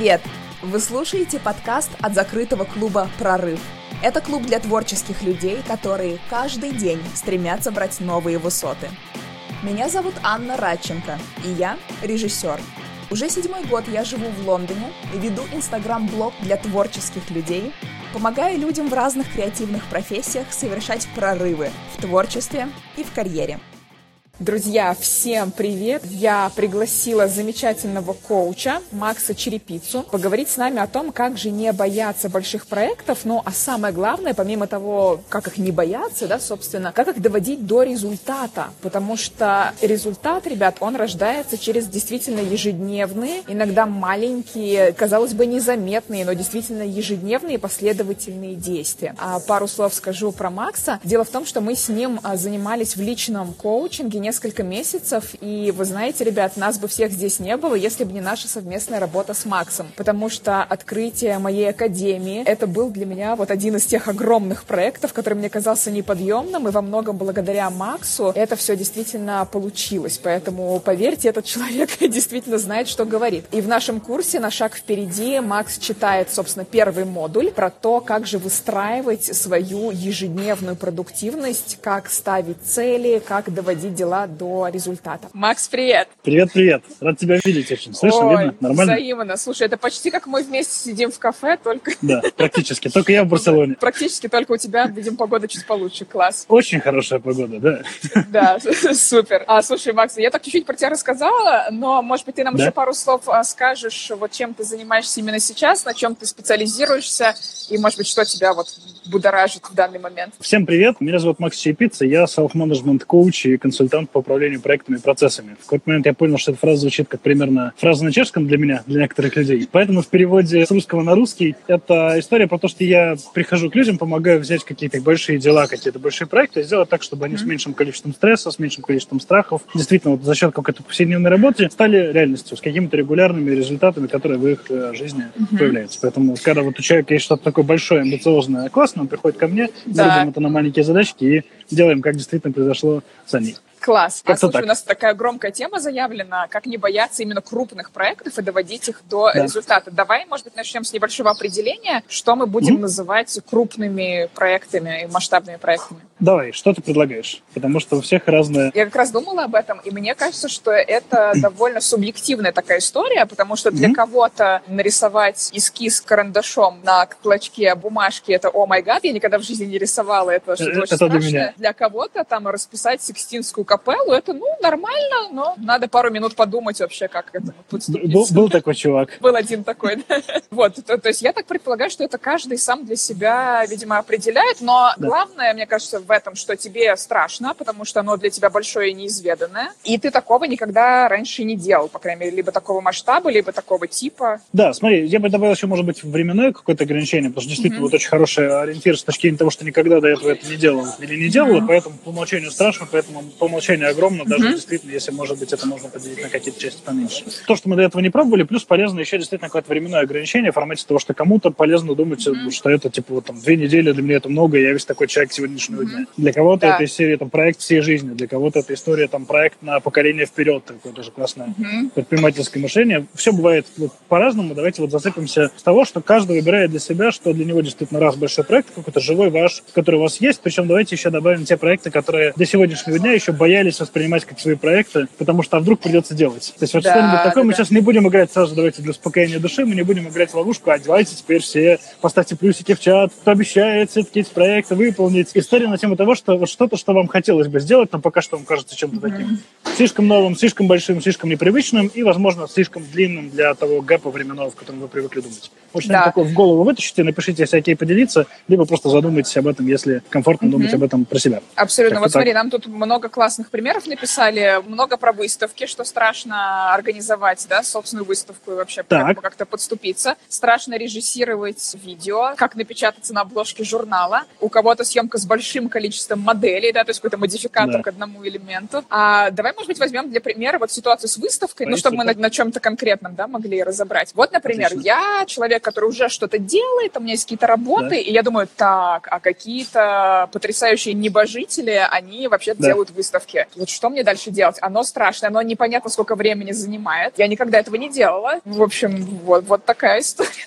Привет! Вы слушаете подкаст от закрытого клуба «Прорыв». Это клуб для творческих людей, которые каждый день стремятся брать новые высоты. Меня зовут Анна Радченко, и я режиссер. Уже седьмой год я живу в Лондоне и веду инстаграм-блог для творческих людей, помогая людям в разных креативных профессиях совершать прорывы в творчестве и в карьере. Друзья, всем привет! Я пригласила замечательного коуча Макса Черепицу поговорить с нами о том, как же не бояться больших проектов, ну а самое главное, помимо того, как их не бояться, да, собственно, как их доводить до результата, потому что результат, ребят, он рождается через действительно ежедневные, иногда маленькие, казалось бы, незаметные, но действительно ежедневные последовательные действия. А пару слов скажу про Макса. Дело в том, что мы с ним а, занимались в личном коучинге несколько месяцев, и вы знаете, ребят, нас бы всех здесь не было, если бы не наша совместная работа с Максом, потому что открытие моей академии, это был для меня вот один из тех огромных проектов, который мне казался неподъемным, и во многом благодаря Максу это все действительно получилось, поэтому поверьте, этот человек действительно знает, что говорит. И в нашем курсе «На шаг впереди» Макс читает, собственно, первый модуль про то, как же выстраивать свою ежедневную продуктивность, как ставить цели, как доводить дела до результата. Макс, привет! Привет, привет! Рад тебя видеть очень. Слышно, Ой, видно? Нормально? взаимно. Слушай, это почти как мы вместе сидим в кафе, только... Да, практически. Только я в Барселоне. Практически только у тебя, видим, погода чуть получше. Класс. Очень хорошая погода, да. Да, супер. А, слушай, Макс, я так чуть-чуть про тебя рассказала, но, может быть, ты нам Да. еще пару слов а, скажешь, вот чем ты занимаешься именно сейчас, на чем ты специализируешься, и, может быть, что тебя вот будоражит в данный момент. Всем привет, меня зовут Макс Чайпица, я селф-менеджмент коуч и консультант по управлению проектами и процессами. В какой-то момент я понял, что эта фраза звучит как примерно фраза на чешском для меня, для некоторых людей. Поэтому в переводе с русского на русский это история про то, что я прихожу к людям, помогаю взять какие-то большие дела, какие-то большие проекты сделать так, чтобы они с меньшим количеством стресса, с меньшим количеством страхов, действительно вот за счет какой-то повседневной работы стали реальностью, с какими-то регулярными результатами, которые в их э, жизни появляются. Поэтому, когда вот у человека есть что-то такое большое, амбициозное, классное, он приходит ко мне, мы Да. делим это на маленькие задачки и делаем, как действительно произошло за них. Класс. А слушай, так. у нас такая громкая тема заявлена, как не бояться именно крупных проектов и доводить их до Да. результата. Давай, может быть, начнем с небольшого определения, что мы будем Мгм. называть крупными проектами и масштабными проектами. Давай, что ты предлагаешь? Потому что у всех разное... Я как раз думала об этом, и мне кажется, что это довольно субъективная такая история, потому что для Мгм. кого-то нарисовать эскиз карандашом на клочке бумажки — это «О май гад», я никогда в жизни не рисовала, это что-то Э, очень это для страшное. меня. Для кого-то там расписать Сикстинскую капеллу — это, ну, нормально, но надо пару минут подумать вообще, как к этому Был, подступиться. был такой чувак. Был один такой, да. Вот, то, то есть я так предполагаю, что это каждый сам для себя, видимо, определяет, но Да. главное, мне кажется, в этом, что тебе страшно, потому что оно для тебя большое и неизведанное, и ты такого никогда раньше не делал, по крайней мере, либо такого масштаба, либо такого типа. Да, смотри, я бы добавил еще, может быть, временное какое-то ограничение, потому что действительно Мгм. вот очень хороший ориентир с точки зрения того, что никогда до этого это не делал или не делала, поэтому по умолчанию страшно, поэтому по умолчанию огромно, даже Мгм. действительно, если, может быть, это можно поделить на какие-то части поменьше. То, что мы до этого не пробовали, плюс полезно еще действительно какое-то временное ограничение в формате того, что кому-то полезно думать, Мгм. что это, типа, вот там, две недели для меня это много, я весь такой человек сегодняшнего дня. Для кого-то Да. это из серии, там, проект всей жизни, для кого-то это история, там, проект на поколение вперед, такое тоже классное Мгм. предпринимательское мышление. Все бывает вот по-разному. Давайте вот зацепимся с того, что каждый выбирает для себя, что для него действительно раз большой проект, какой-то живой ваш, который у вас есть. Причем давайте еще добавим те проекты, которые до сегодняшнего дня еще боялись воспринимать как свои проекты, потому что а вдруг придется делать. То есть вот Да, что-нибудь такое да, мы да. сейчас не будем играть сразу, давайте для успокоения души, мы не будем играть в ловушку, а давайте теперь все поставьте плюсики в чат, кто обещает все-таки эти проекты выполнить. История на тему того, что вот что-то, что вам хотелось бы сделать, но пока что вам кажется чем-то таким слишком новым, слишком большим, слишком непривычным и, возможно, слишком длинным для того гэпа временного, в котором вы привыкли думать. Вот что-нибудь Да. такое в голову вытащите, напишите, если окей, поделиться, либо просто задумайтесь об этом, если комфортно Мгм. думать об этом про себя. Абсолютно. Как-то Вот смотри, так. нам тут много классных примеров написали, много про выставки, что страшно организовать, да, собственную выставку и вообще как как-то подступиться. Страшно режиссировать видео, как напечататься на обложке журнала. У кого-то съемка с большим количеством моделей, да, то есть какой-то модификатор Да. к одному элементу. А давай, может быть, возьмем для примера вот ситуацию с выставкой, ну, Ой, чтобы мы на, на чем-то конкретном, да, могли разобрать. Вот, например, Отлично. я человек, который уже что-то делает, у меня есть какие-то работы, и я думаю, так, а какие-то потрясающие небожители, они вообще Да. делают выставки. Выставке. Вот что мне дальше делать? Оно страшное, оно непонятно сколько времени занимает. Я никогда этого не делала. В общем, вот, вот такая история.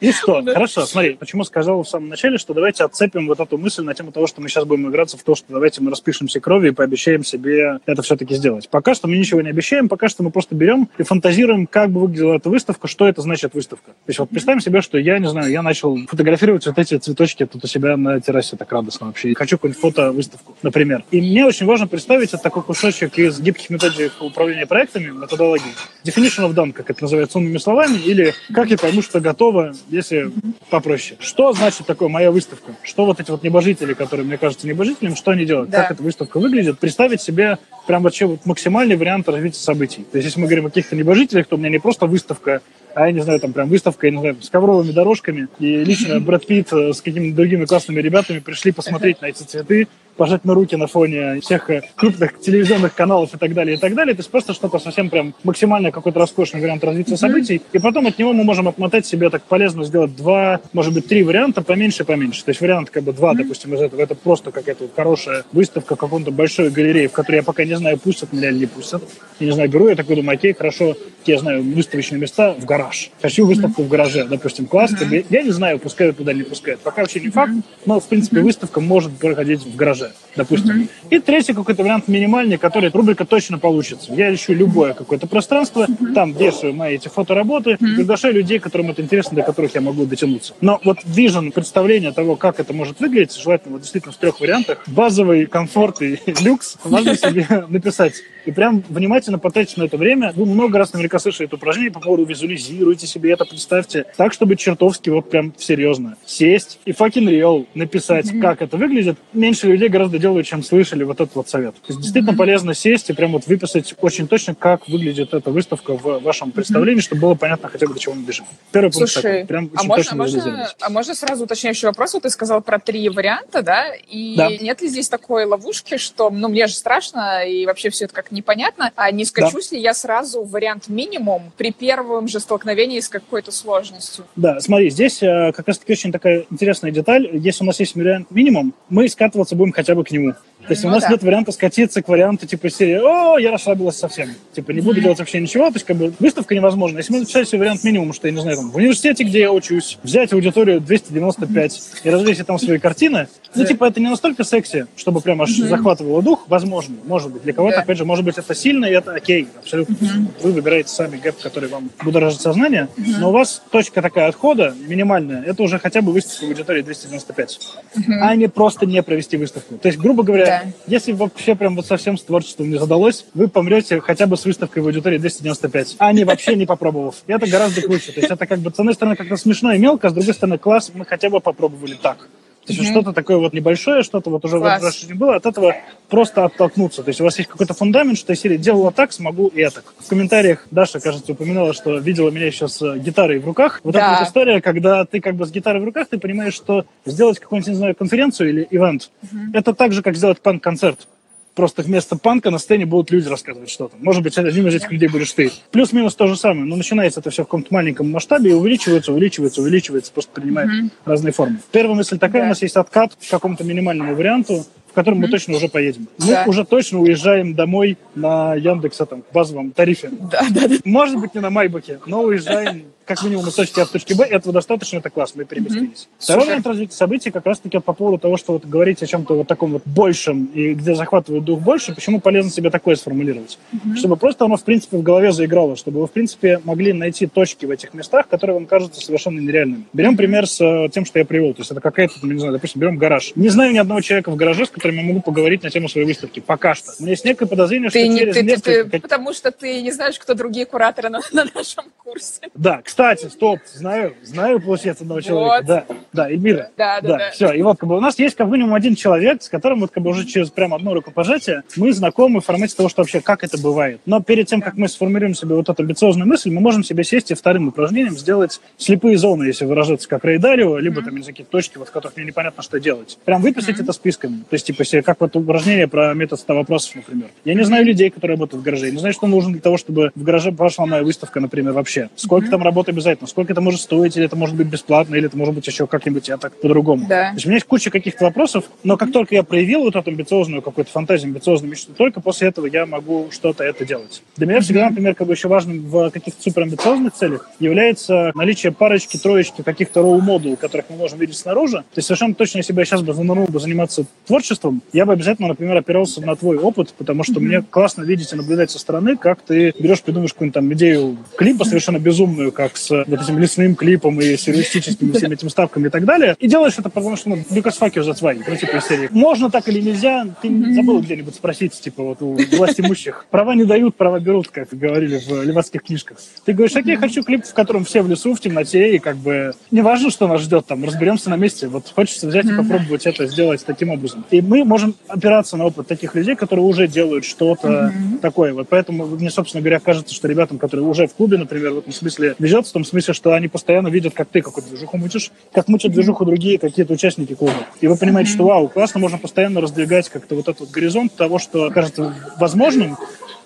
И что? Хорошо, смотри, почему сказал в самом начале, что давайте отцепим вот эту мысль на тему того, что мы сейчас будем играться в то, что давайте мы распишемся кровью и пообещаем себе это все-таки сделать. Пока что мы ничего не обещаем, пока что мы просто берем и фантазируем, как бы выглядела эта выставка, что это значит выставка. То есть вот представим себе, что я, не знаю, я начал фотографировать вот эти цветочки тут у себя на террасе, так радостно вообще. Хочу какую-нибудь фото-выставку, например. И мне очень важно представить это такой кусочек из гибких методик управления проектами, методологии. Definition of done, как это называется умными словами, или как я пойму, что готово, если попроще. Что значит такое моя выставка? Что вот эти вот небожители, которые мне кажутся небожителями, что они делают? Да. Как эта выставка выглядит? Представить себе прям вообще вот максимальный вариант развития событий. То есть если мы говорим о каких-то небожителях, то у меня не просто выставка, а я не знаю, там прям выставка, я не знаю, с ковровыми дорожками, и лично Брэд Питт э, с какими-то другими классными ребятами пришли посмотреть на эти цветы, пожать на руки на фоне всех э, крупных телевизионных каналов и так далее, и так далее. То есть просто что-то совсем прям максимально какой-то роскошный вариант развития событий. И потом от него мы можем отмотать себе так полезно сделать два, может быть, три варианта, поменьше, поменьше. То есть вариант как бы два, допустим, из этого. Это просто какая-то вот хорошая выставка в каком-то большой галерее, в которой я пока не знаю, пустят меня или не пустят. Я не знаю, беру я такой, думаю, окей, хорошо, я знаю, выставочные места в гараж. Хочу выставку в гараже, допустим, класс. Я не знаю, пускают туда не пускают. Пока вообще не факт, но, в принципе, выставка может проходить в гараже допустим. Mm-hmm. И третий какой-то вариант минимальный, который рубрика точно получится. Я ищу любое какое-то пространство, mm-hmm. там вешаю мои эти фотоработы, mm-hmm. приглашаю людей, которым это интересно, до которых я могу дотянуться. Но вот вижен, представление того, как это может выглядеть, желательно вот действительно в трех вариантах. Базовый комфорт и люкс можно себе написать. И прям внимательно потратить на это время. Вы много раз наверняка слышали это упражнение по поводу визуализируйте себе это, представьте. Так, чтобы чертовски вот прям серьезно сесть и fucking real написать, mm-hmm. как это выглядит. Меньше людей гораздо делают, чем слышали вот этот вот совет. То есть действительно mm-hmm. полезно сесть и прям вот выписать очень точно, как выглядит эта выставка в вашем представлении, mm-hmm. чтобы было понятно хотя бы, до чего мы бежим. Первый пункт Слушай, такой. Прям а, можно, можно, а можно сразу уточняющий вопрос? Вот ты сказал про три варианта, да? И да. нет ли здесь такой ловушки, что, ну, мне же страшно, и вообще все это как непонятно, а не скачусь да. ли я сразу в вариант минимум при первом же столкновении с какой-то сложностью? Да, смотри, здесь э, как раз-таки очень такая интересная деталь. Если у нас есть вариант минимум, мы скатываться будем хотя бы к нему. То есть ну, у нас да. нет варианта скатиться к варианту типа серии «О, я расслабилась совсем». Типа не буду делать вообще ничего. То есть как бы выставка невозможна. Если мы написали себе вариант минимум, что я не знаю, там, в университете, где я учусь, взять аудиторию 295 и развесить там свои картины, ну типа это не настолько секси, чтобы прям аж захватывало дух. Возможно, может быть. Для кого-то, опять же, может быть это сильно, и это окей, абсолютно. Вы выбираете сами гэп, который вам будоражит сознание, но у вас точка такая отхода минимальная, это уже хотя бы выставка аудитории 295, а не просто не провести выставку. То есть, грубо говоря, Если вообще прям вот совсем с творчеством не задалось, вы помрете хотя бы с выставкой в аудитории 295, а не вообще не попробовав. И это гораздо круче. То есть это как бы, с одной стороны, как-то смешно и мелко, а с другой стороны, класс, мы хотя бы попробовали так. То есть mm-hmm. что-то такое вот небольшое, что-то вот уже Класс. в не было, от этого просто оттолкнуться. То есть у вас есть какой-то фундамент, что я серия делала так, смогу и это. В комментариях Даша, кажется, упоминала, что видела меня сейчас с гитарой в руках. Вот да. эта вот история, когда ты как бы с гитарой в руках, ты понимаешь, что сделать какую-нибудь, не знаю, конференцию или ивент, mm-hmm. это так же, как сделать панк-концерт просто вместо панка на сцене будут люди рассказывать что-то. Может быть, одним из этих людей будешь ты. Плюс-минус то же самое. Но начинается это все в каком-то маленьком масштабе и увеличивается, увеличивается, увеличивается, просто принимает mm-hmm. разные формы. Первая мысль такая, да. у нас есть откат к какому-то минимальному варианту, в котором mm-hmm. мы точно уже поедем. Да. Мы уже точно уезжаем домой на Яндекса там, базовом тарифе. Да, да, да. Может быть, не на Майбаке, но уезжаем как минимум из точки А в точке Б, этого достаточно, это классно, мы переместились. Mm-hmm. Второй момент развития событий как раз-таки по поводу того, что вот говорить о чем-то вот таком вот большем, и где захватывает дух больше, почему полезно себе такое сформулировать? Mm-hmm. Чтобы просто оно, в принципе, в голове заиграло, чтобы вы, в принципе, могли найти точки в этих местах, которые вам кажутся совершенно нереальными. Берем пример с э, тем, что я привел, то есть это какая-то, не знаю, допустим, берем гараж. Не знаю ни одного человека в гараже, с которым я могу поговорить на тему своей выставки, пока что. У меня есть некое подозрение, ты что не, через ты, несколько... Ты, ты, потому что ты не знаешь, кто другие кураторы на, на нашем курсе. Да, кстати, стоп, Знаю, знаю, получается, одного человека. Вот. Да, да, Эльмира. Да, да, да, да. Все, и вот как бы у нас есть как минимум один человек, с которым вот как бы уже через прям одно рукопожатие мы знакомы в формате того, что вообще как это бывает. Но перед тем, как мы сформируем себе вот эту амбициозную мысль, мы можем себе сесть и вторым упражнением сделать слепые зоны, если выражаться как Рейдарио, либо mm-hmm. там какие-то точки, вот в которых мне непонятно, что делать. Прям выписать mm-hmm. это списками. То есть, типа, себе, как вот упражнение про метод 100 вопросов, например. Я не знаю людей, которые работают в гараже. Я не знаю, что нужно для того, чтобы в гараже прошла моя выставка, например, вообще. Сколько mm-hmm. там работает работу обязательно. Сколько это может стоить, или это может быть бесплатно, или это может быть еще как-нибудь, я так по-другому. Да. То есть у меня есть куча каких-то вопросов, но как только я проявил вот эту амбициозную какую-то фантазию, амбициозную мечту, только после этого я могу что-то это делать. Для меня всегда, например, как бы еще важным в каких-то суперамбициозных целях является наличие парочки, троечки каких-то роу-модул, которых мы можем видеть снаружи. То есть совершенно точно, если бы я сейчас бы занырнул бы заниматься творчеством, я бы обязательно, например, опирался на твой опыт, потому что mm-hmm. мне классно видеть и наблюдать со стороны, как ты берешь, придумаешь какую-нибудь там идею клипа совершенно безумную, как с вот этим лесным клипом и сюрреалистическими всеми этими ставками и так далее, и делаешь это потому, что, ну, you, that's why, ну, типа из серии. Можно так или нельзя, ты забыл где-нибудь спросить, типа, вот у власть имущих. Права не дают, права берут, как говорили в левацких книжках. Ты говоришь, окей, хочу клип, в котором все в лесу, в темноте, и как бы не важно, что нас ждет там, разберемся на месте. Вот хочется взять и попробовать это сделать таким образом. И мы можем опираться на опыт таких людей, которые уже делают что-то такое. Вот поэтому мне, собственно говоря, кажется, что ребятам, которые уже в клубе, например, в этом смысле везет, в том смысле, что они постоянно видят, как ты какую-то движуху мутишь, как мутят движуху другие какие-то участники клуба. И вы понимаете, что вау, классно, можно постоянно раздвигать как-то вот этот вот горизонт того, что кажется возможным,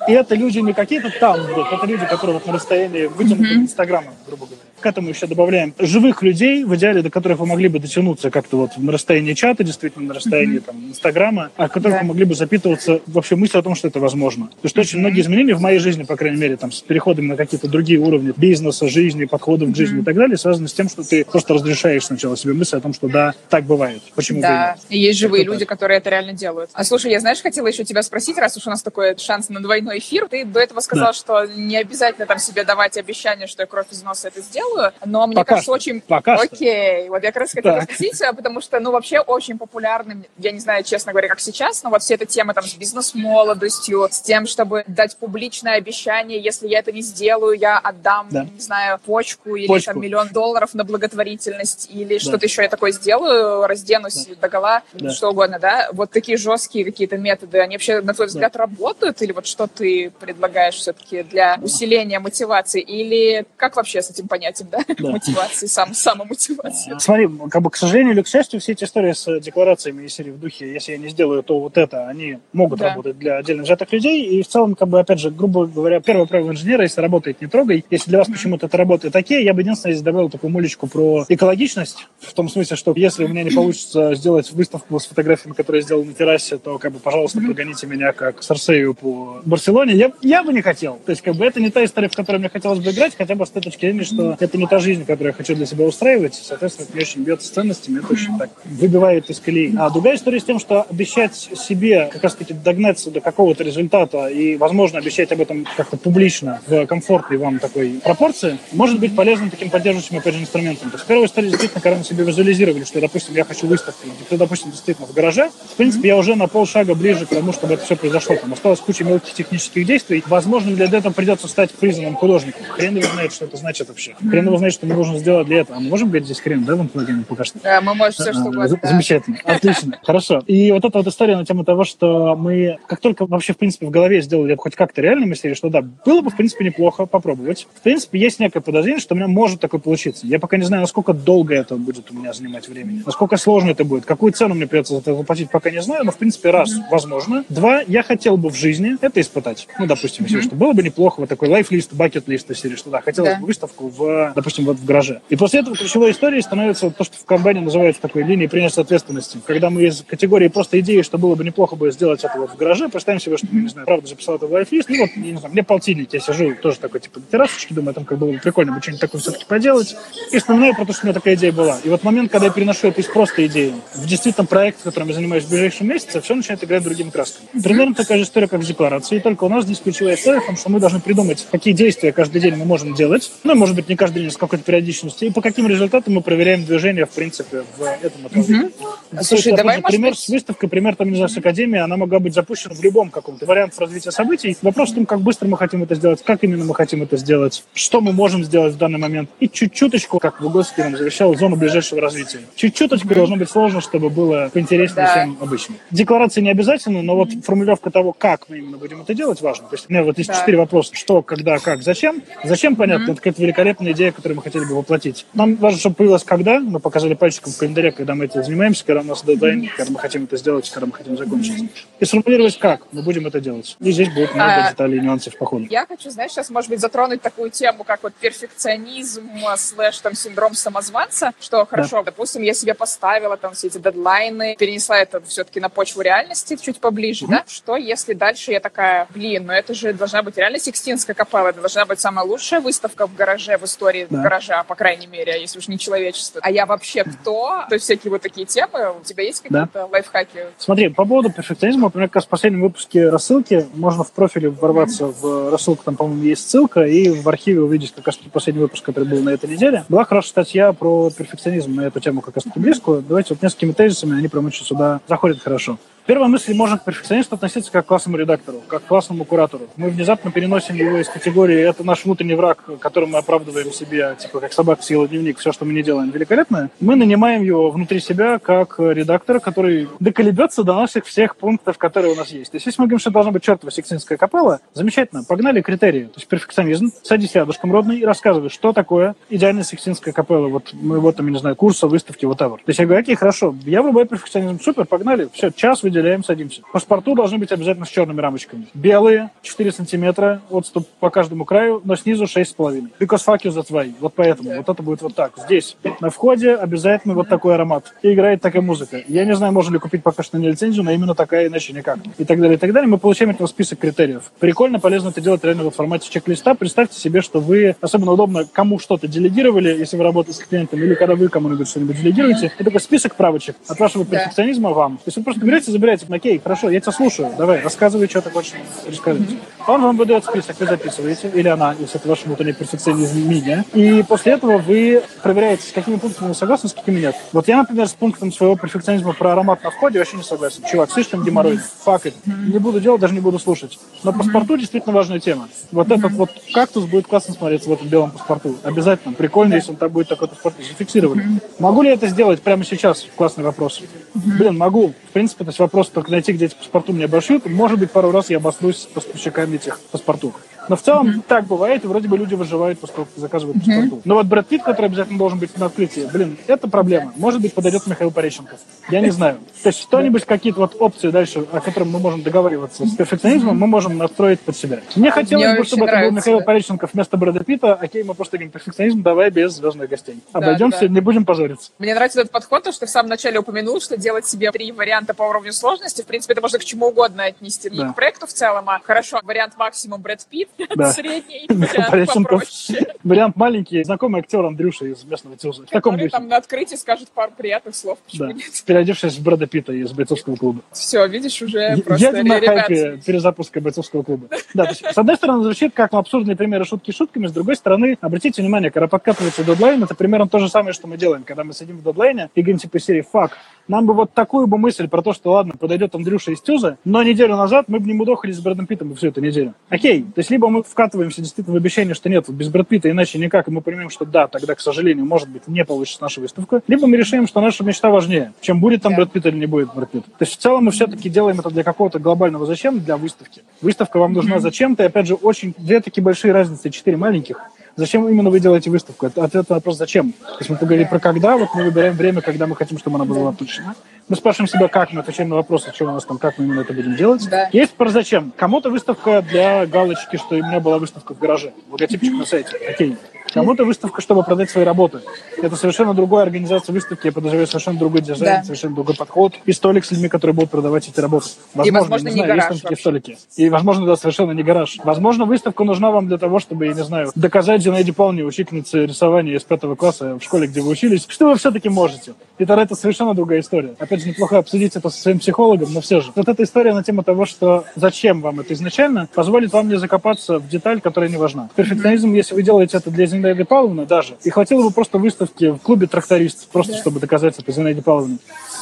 и это люди не какие-то там, это люди, которые вот на расстоянии вытянутого mm-hmm. Инстаграма, грубо говоря к этому еще добавляем живых людей, в идеале, до которых вы могли бы дотянуться как-то вот на расстоянии чата, действительно, на расстоянии там, Инстаграма, о которых да. вы могли бы запитываться вообще мысль о том, что это возможно. То есть очень многие изменения в моей жизни, по крайней мере, там, с переходами на какие-то другие уровни бизнеса, жизни, подходов к жизни и так далее, связаны с тем, что ты просто разрешаешь сначала себе мысль о том, что да, так бывает. Почему да, и есть живые люди, так. которые это реально делают. А слушай, я, знаешь, хотела еще тебя спросить, раз уж у нас такой шанс на двойной эфир, ты до этого сказал, да. что не обязательно там себе давать обещание, что я кровь из носа это сделаю, но мне Пока кажется, очень... Пока Окей, вот я как раз хотела так. спросить, а, потому что, ну, вообще очень популярным, я не знаю, честно говоря, как сейчас, но вот все эта тема там с бизнес-молодостью, с тем, чтобы дать публичное обещание, если я это не сделаю, я отдам, да. не знаю, почку или почку. там миллион долларов на благотворительность или да. что-то еще я такое сделаю, разденусь да. догола, да. что угодно, да? Вот такие жесткие какие-то методы, они вообще, на твой взгляд, да. работают? Или вот что ты предлагаешь все-таки для усиления мотивации? Или как вообще с этим понятием, да? да. мотивации, сам, самомотивации. Смотри, как бы, к сожалению или к счастью, все эти истории с декларациями из серии в духе «если я не сделаю, то вот это», они могут да. работать для отдельно взятых людей. И в целом, как бы, опять же, грубо говоря, первое правило инженера, если работает, не трогай. Если для вас mm-hmm. почему-то это работает окей, я бы единственное здесь добавил такую мулечку про экологичность, в том смысле, что если у меня не получится сделать выставку с фотографиями, которые я сделал на террасе, то, как бы, пожалуйста, прогоните меня как Сарсею по Барселоне. Я, я бы не хотел. То есть, как бы, это не та история, в которой мне хотелось бы играть, хотя бы с той точки зрения, что это не та жизнь, которую я хочу для себя устраивать, соответственно, это не очень бьется с ценностями, это очень так выбивает из колеи. А другая история с тем, что обещать себе как раз-таки догнаться до какого-то результата и, возможно, обещать об этом как-то публично в комфортной вам такой пропорции, может быть полезным таким поддерживающим, опять же, инструментом. То есть первая история действительно, когда мы себе визуализировали, что, допустим, я хочу выставку, где, допустим, действительно в гараже, в принципе, я уже на полшага ближе к тому, чтобы это все произошло. Там осталось куча мелких технических действий. Возможно, для этого придется стать признанным художником. Хрен его знает, что это значит вообще. Хрен его знает, что мы должен сделать для этого. А мы можем говорить здесь хрен, да, в плагине пока что? Да, мы можем все, что угодно. Замечательно, отлично, хорошо. И вот эта вот история на тему того, что мы как только вообще, в принципе, в голове сделали хоть как-то реально мыслили, что да, было бы, в принципе, неплохо попробовать. В принципе, есть некое подозрение, что у меня может такое получиться. Я пока не знаю, насколько долго это будет у меня занимать времени, насколько сложно это будет, какую цену мне придется за это заплатить, пока не знаю, но, в принципе, раз, возможно. Два, я хотел бы в жизни это испытать. Ну, допустим, если что было бы неплохо, вот такой лайф-лист, бакет-лист из серии, что да, хотелось да. бы выставку в, допустим, вот в гараже. И после этого ключевой историей становится то, что в Канбане называется такой линией принятия ответственности. Когда мы из категории просто идеи, что было бы неплохо бы сделать это вот в гараже, представим себе, что, не знаю, правда записал это в лайфлист, ну вот, я не знаю, мне полтинник, я сижу тоже такой, типа, на террасочке, думаю, там как было бы прикольно бы что-нибудь такое все-таки поделать, и вспоминаю про то, что у меня такая идея была. И вот момент, когда я переношу это из просто идеи в действительно проект, которым я занимаюсь в ближайшие месяцы, все начинает играть другими красками. Примерно такая же история, как с декларацией, только у нас здесь ключевая история в том, что мы должны придумать, какие действия каждый день мы можем делать, ну, может быть, не каждый день, а с какой-то периодичностью, и по каким результатам мы проверяем движение, в принципе, в этом направлении. Угу. Слушай, есть, давай, пример быть... с выставкой, пример, там, не знаю, с академией, она могла быть запущена в любом каком-то варианте развития событий. Вопрос в том, как быстро мы хотим это сделать, как именно мы хотим это сделать, что мы можем сделать в данный момент. И чуть-чуточку, как Выгодский нам завещал, зону ближайшего развития. Чуть-чуточку угу. должно быть сложно, чтобы было поинтереснее, да. чем обычно. Декларации не обязательно, но вот формулировка того, как мы именно будем это делать, важно. То есть у меня вот есть четыре да. вопроса. Что, когда, как, зачем. Зачем, понятно, mm-hmm. это какая-то великолепная идея которую мы хотели бы воплотить. Нам важно, чтобы появилось когда, мы показали пальчиком в календаре, когда мы этим занимаемся, когда у нас дедлайн, когда мы хотим это сделать, когда мы хотим закончить. И сформулировать, как мы будем это делать. И здесь будет много а, деталей и нюансов по ходу. Я хочу, знаешь, сейчас, может быть, затронуть такую тему, как вот перфекционизм слэш там синдром самозванца, что хорошо, да. допустим, я себе поставила там все эти дедлайны, перенесла это все-таки на почву реальности чуть поближе, mm-hmm. да? Что если дальше я такая, блин, ну это же должна быть реально Сикстинская капелла, это должна быть самая лучшая выставка в гараже, в истории да. гаража, по крайней мере, если уж не человечество. А я вообще кто? То есть всякие вот такие темы. У тебя есть какие-то да. лайфхаки? Смотри, по поводу перфекционизма, например, как раз в последнем выпуске рассылки, можно в профиле ворваться в рассылку, там, по-моему, есть ссылка, и в архиве увидеть как раз последний выпуск, который был на этой неделе. Была хорошая статья про перфекционизм на эту тему как раз близкую. Давайте вот несколькими тезисами, они прям очень сюда заходят хорошо. Первая мысль, можно к перфекционисту относиться как к классному редактору, как к классному куратору. Мы внезапно переносим его из категории «это наш внутренний враг, которым мы оправдываем себе, типа как собака съела дневник, все, что мы не делаем, великолепно». Мы нанимаем его внутри себя как редактора, который доколебется до наших всех пунктов, которые у нас есть. То есть если мы говорим, что должна быть чертова сексинская капелла, замечательно, погнали критерии. То есть перфекционизм, садись рядышком родный и рассказывай, что такое идеальная сексинская капелла. Вот мы вот там, не знаю, курса, выставки, whatever. То есть я говорю, окей, хорошо, я врубаю перфекционизм, супер, погнали, все, час выделяем, садимся. Паспорту должны быть обязательно с черными рамочками. Белые, 4 сантиметра, отступ по каждому краю, но снизу 6,5. Because fuck you, that's why. Вот поэтому. Вот это будет вот так. Здесь, на входе, обязательно вот такой аромат. И играет такая музыка. Я не знаю, можно ли купить пока что на лицензию, но именно такая, иначе никак. И так далее, и так далее. Мы получаем этого список критериев. Прикольно, полезно это делать реально в формате чек-листа. Представьте себе, что вы, особенно удобно, кому что-то делегировали, если вы работаете с клиентом, или когда вы кому-нибудь что-нибудь делегируете, это такой список правочек от вашего перфекционизма вам. То есть вы просто берете, забираете, окей, хорошо, я тебя слушаю, давай, рассказывай, что ты хочешь рассказать. Он вам выдает список, вы записываете, или она, если это ваш внутренний перфекционизм меня. И после этого вы проверяете, с какими пунктами вы согласны, с какими нет. Вот я, например, с пунктом своего перфекционизма про аромат на входе вообще не согласен. Чувак, слишком геморрой, фак Не буду делать, даже не буду слушать. Но паспорту действительно важная тема. Вот этот вот кактус будет классно смотреться в этом белом паспорту. Обязательно. Прикольно, если он там будет такой паспорт. Зафиксировали. Могу ли я это сделать прямо сейчас? Классный вопрос. Блин, могу. В принципе, то есть вопрос только найти, где эти паспорту мне обошьют. Может быть, пару раз я обосрусь с поставщиками этих паспортов. Но в целом mm-hmm. так бывает, и вроде бы люди выживают, поскольку заказывают mm-hmm. паспорту. Но вот Брэд Питт, который обязательно должен быть на открытии, блин, это проблема. Может быть, подойдет Михаил Пореченков. Я не знаю. То есть что-нибудь, какие-то вот опции дальше, о которых мы можем договариваться с перфекционизмом, мы можем настроить под себя. Мне хотелось Мне бы, чтобы это был Михаил Пореченков вместо Брэда Питта. Окей, мы просто говорим перфекционизм, давай без звездных гостей. Обойдемся, да, да. не будем позориться. Мне нравится этот подход, то, что ты в самом начале упомянул, что делать себе три варианта по уровню сложности. В принципе, это можно к чему угодно отнести. Не да. к проекту в целом, а хорошо, вариант максимум Брэд Питт, да. средний Вариант маленький, знакомый актер Андрюша из местного Тюза. В таком духе. там на открытии скажет пару приятных слов. Да. Переодевшись в Брэда Питта из бойцовского клуба. Все, видишь, уже просто Я на хайпе перезапуска бойцовского клуба. Да, то есть, с одной стороны, звучит как абсурдные примеры шутки шутками, с другой стороны, обратите внимание, когда подкатывается дедлайн, это примерно то же самое, что мы делаем, когда мы сидим в дедлайне и говорим типа серии «фак». Нам бы вот такую бы мысль про то, что ладно, подойдет Андрюша из Тюза, но неделю назад мы бы не мудохались с Брэдом Питтом всю эту неделю. Окей, то есть либо мы вкатываемся действительно в обещание, что нет, без Брэд Питта иначе никак, и мы понимаем, что да, тогда, к сожалению, может быть, не получится наша выставка, либо мы решим, что наша мечта важнее, чем будет там Брэд Питт или не будет Брэд Питт. То есть в целом мы все-таки делаем это для какого-то глобального зачем, для выставки. Выставка вам нужна зачем-то, и опять же, очень две такие большие разницы, четыре маленьких. Зачем именно вы делаете выставку? Ответ на вопрос «зачем?». То есть мы поговорили про «когда», вот мы выбираем время, когда мы хотим, чтобы она была точно. Мы спрашиваем себя, как мы отвечаем на вопрос, что у нас там, как мы именно это будем делать. Да. Есть про зачем. Кому-то выставка для галочки, что у меня была выставка в гараже. Логотипчик на сайте. Окей. Кому-то выставка, чтобы продать свои работы. Это совершенно другая организация выставки, я подозреваю, совершенно другой дизайн, да. совершенно другой подход. И столик с людьми, которые будут продавать эти работы. Возможно, и, возможно, не, не знаю, гараж есть там такие столики. И, возможно, да, совершенно не гараж. Возможно, выставка нужна вам для того, чтобы, я не знаю, доказать Зинаиде Павловне, учительнице рисования из пятого класса в школе, где вы учились, что вы все-таки можете. И тогда это совершенно другая история. Опять же, неплохо обсудить это со своим психологом, но все же. Вот эта история на тему того, что зачем вам это изначально, позволит вам не закопаться в деталь, которая не важна. Перфекционизм, если вы делаете это для Зинаиды Павловны, даже. И хватило бы просто выставки в клубе тракторист, просто да. чтобы доказать это Зинаиде Павловне.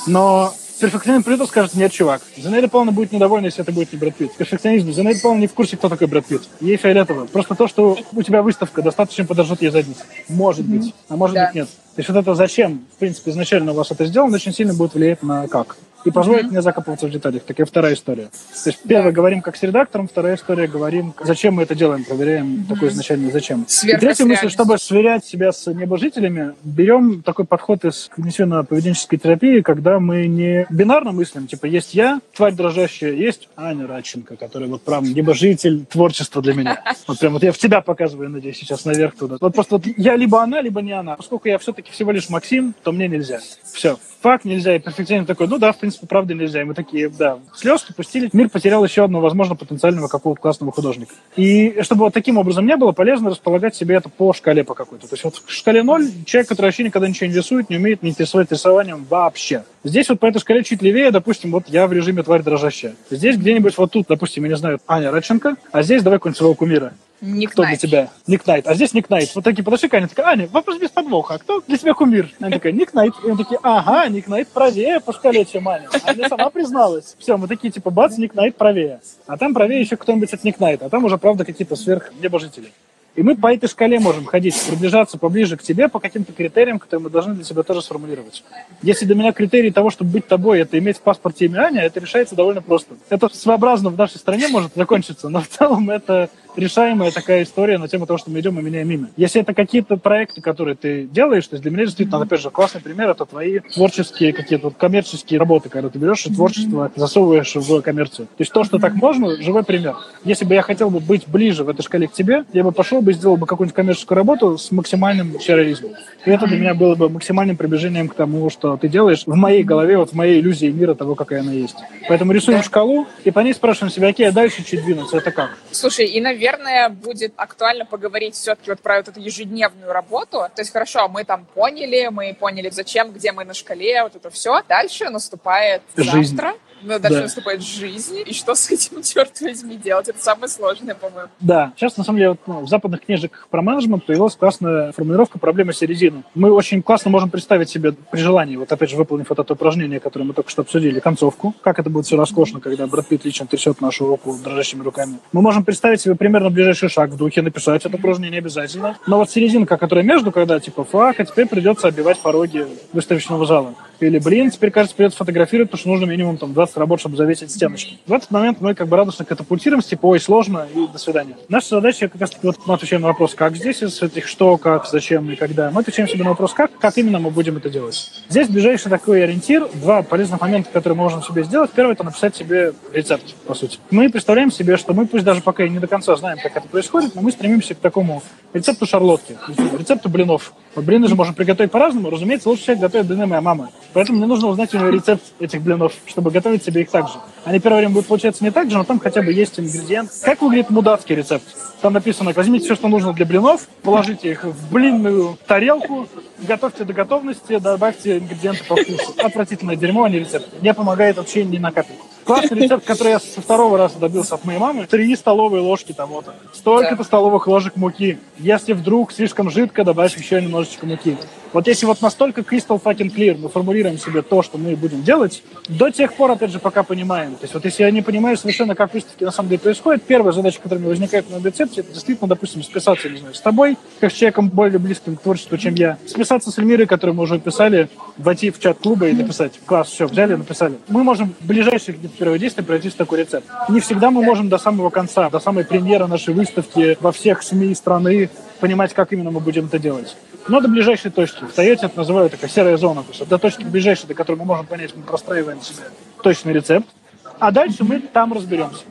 Но перфекционизм придет и скажет, нет, чувак, Зинаида Павловна будет недовольна, если это будет не Брэд Питт. Перфекционизм. Зинаида Павловна не в курсе, кто такой Брэд Питт. Ей фиолетово. Просто то, что у тебя выставка, достаточно подожжет ей задницу. Может mm-hmm. быть. А может да. быть нет. То есть вот это зачем, в принципе, изначально у вас это сделано, очень сильно будет влиять на как. И позволит mm-hmm. мне закапываться в деталях. Такая вторая история. То есть первая говорим как с редактором, вторая история говорим, зачем мы это делаем, проверяем mm-hmm. такое изначальное зачем. И третья мысль, чтобы сверять себя с небожителями, берем такой подход из когнитивно-поведенческой терапии, когда мы не бинарно мыслим, типа есть я, тварь дрожащая, есть Аня Радченко, которая вот прям небожитель творчества для меня. Вот прям вот я в тебя показываю, надеюсь, сейчас наверх туда. Вот просто вот я либо она, либо не она. Поскольку я все-таки всего лишь Максим, то мне нельзя. Все, факт нельзя. И перфекционизм такой, ну да, в принципе, правда нельзя. И мы такие, да, слезки пустили. Мир потерял еще одного, возможно, потенциального какого-то классного художника. И чтобы вот таким образом не было, полезно располагать себе это по шкале по какой-то. То есть вот в шкале 0 человек, который вообще никогда ничего не рисует, не умеет, не интересует рисованием вообще. Здесь вот по этой шкале чуть левее, допустим, вот я в режиме тварь дрожащая. Здесь где-нибудь вот тут, допустим, я не знаю, Аня Радченко, а здесь давай какой-нибудь своего кумира. Ник кто Найт. для тебя? Ник Найт. А здесь Ник Найт. Вот такие подошли к Ане, такая, Аня, вопрос без подвоха. А кто для тебя кумир? Она такая, Ник Найт. И он такие, ага, Ник Найт правее по шкале, чем Аня. Аня сама призналась. Все, мы такие, типа, бац, Ник Найт правее. А там правее еще кто-нибудь от Ник Найта. А там уже, правда, какие-то сверх небожители. И мы по этой шкале можем ходить, приближаться поближе к тебе по каким-то критериям, которые мы должны для себя тоже сформулировать. Если для меня критерий того, чтобы быть тобой, это иметь в паспорте имя Аня, это решается довольно просто. Это своеобразно в нашей стране может закончиться, но в целом это решаемая такая история на тему того, что мы идем и меняем имя. Если это какие-то проекты, которые ты делаешь, то есть для меня действительно, опять же, классный пример, это твои творческие какие-то вот коммерческие работы, когда ты берешь и творчество засовываешь в коммерцию. То есть то, что так можно, живой пример. Если бы я хотел бы быть ближе в этой шкале к тебе, я бы пошел бы и сделал бы какую-нибудь коммерческую работу с максимальным сюрреализмом. И это для меня было бы максимальным приближением к тому, что ты делаешь в моей голове, вот в моей иллюзии мира того, какая она есть. Поэтому рисуем шкалу и по ней спрашиваем себя, окей, а дальше чуть двинуться, это как? Слушай, и, наверное, наверное, будет актуально поговорить все-таки вот про вот эту ежедневную работу. То есть, хорошо, мы там поняли, мы поняли, зачем, где мы на шкале, вот это все. Дальше наступает Жизнь. завтра но дальше да. наступает жизнь, и что с этим, черт возьми, делать? Это самое сложное, по-моему. Да, сейчас, на самом деле, ну, в западных книжках про менеджмент появилась классная формулировка проблемы середины. Мы очень классно можем представить себе при желании, вот опять же, выполнив вот это упражнение, которое мы только что обсудили, концовку, как это будет все роскошно, когда Брэд Питт лично трясет нашу руку дрожащими руками. Мы можем представить себе примерно ближайший шаг в духе, написать это упражнение обязательно. Но вот серединка, которая между, когда типа, фак, а теперь придется обивать пороги выставочного зала. Или, блин, теперь, кажется, придется фотографировать, потому что нужно минимум там 20 работ, чтобы завесить стеночки. В этот момент мы как бы радостно катапультируемся, типа, ой, сложно, и до свидания. Наша задача как раз-таки, вот мы отвечаем на вопрос, как здесь из этих что, как, зачем и когда. Мы отвечаем себе на вопрос, как, как именно мы будем это делать. Здесь ближайший такой ориентир, два полезных момента, которые мы можем себе сделать. Первый – это написать себе рецепт, по сути. Мы представляем себе, что мы, пусть даже пока не до конца знаем, как это происходит, но мы стремимся к такому рецепту шарлотки, рецепту блинов. Вот блины же можем приготовить по-разному. Разумеется, лучше всех готовит блины моя мама. Поэтому мне нужно узнать у нее рецепт этих блинов, чтобы готовить себе их так же. Они первое время будут получаться не так же, но там хотя бы есть ингредиент. Как выглядит мудацкий рецепт? Там написано, возьмите все, что нужно для блинов, положите их в блинную тарелку, готовьте до готовности, добавьте ингредиенты по вкусу. Отвратительное дерьмо, а не рецепт. Не помогает вообще ни на капельку. Классный рецепт, который я со второго раза добился от моей мамы. Три столовые ложки того-то. Столько-то да. столовых ложек муки. Если вдруг слишком жидко, добавь еще немножечко муки. Вот если вот настолько crystal fucking clear мы формулируем себе то, что мы будем делать, до тех пор, опять же, пока понимаем. То есть вот если я не понимаю совершенно, как выставки на самом деле происходят, первая задача, которая мне возникает на рецепте, это действительно, допустим, списаться, не знаю, с тобой, как с человеком более близким к творчеству, чем я. Списаться с Эльмирой, которую мы уже писали, войти в чат клуба и написать. Класс, все, взяли, написали. Мы можем ближайшие где-то первые действия пройти с такой рецепт. Не всегда мы можем до самого конца, до самой премьеры нашей выставки во всех СМИ страны понимать, как именно мы будем это делать. Но до ближайшей точки. В Тойоте это называют такая серая зона. То есть до точки ближайшей, до которой мы можем понять, мы простраиваем себе точный рецепт. А дальше мы там разберемся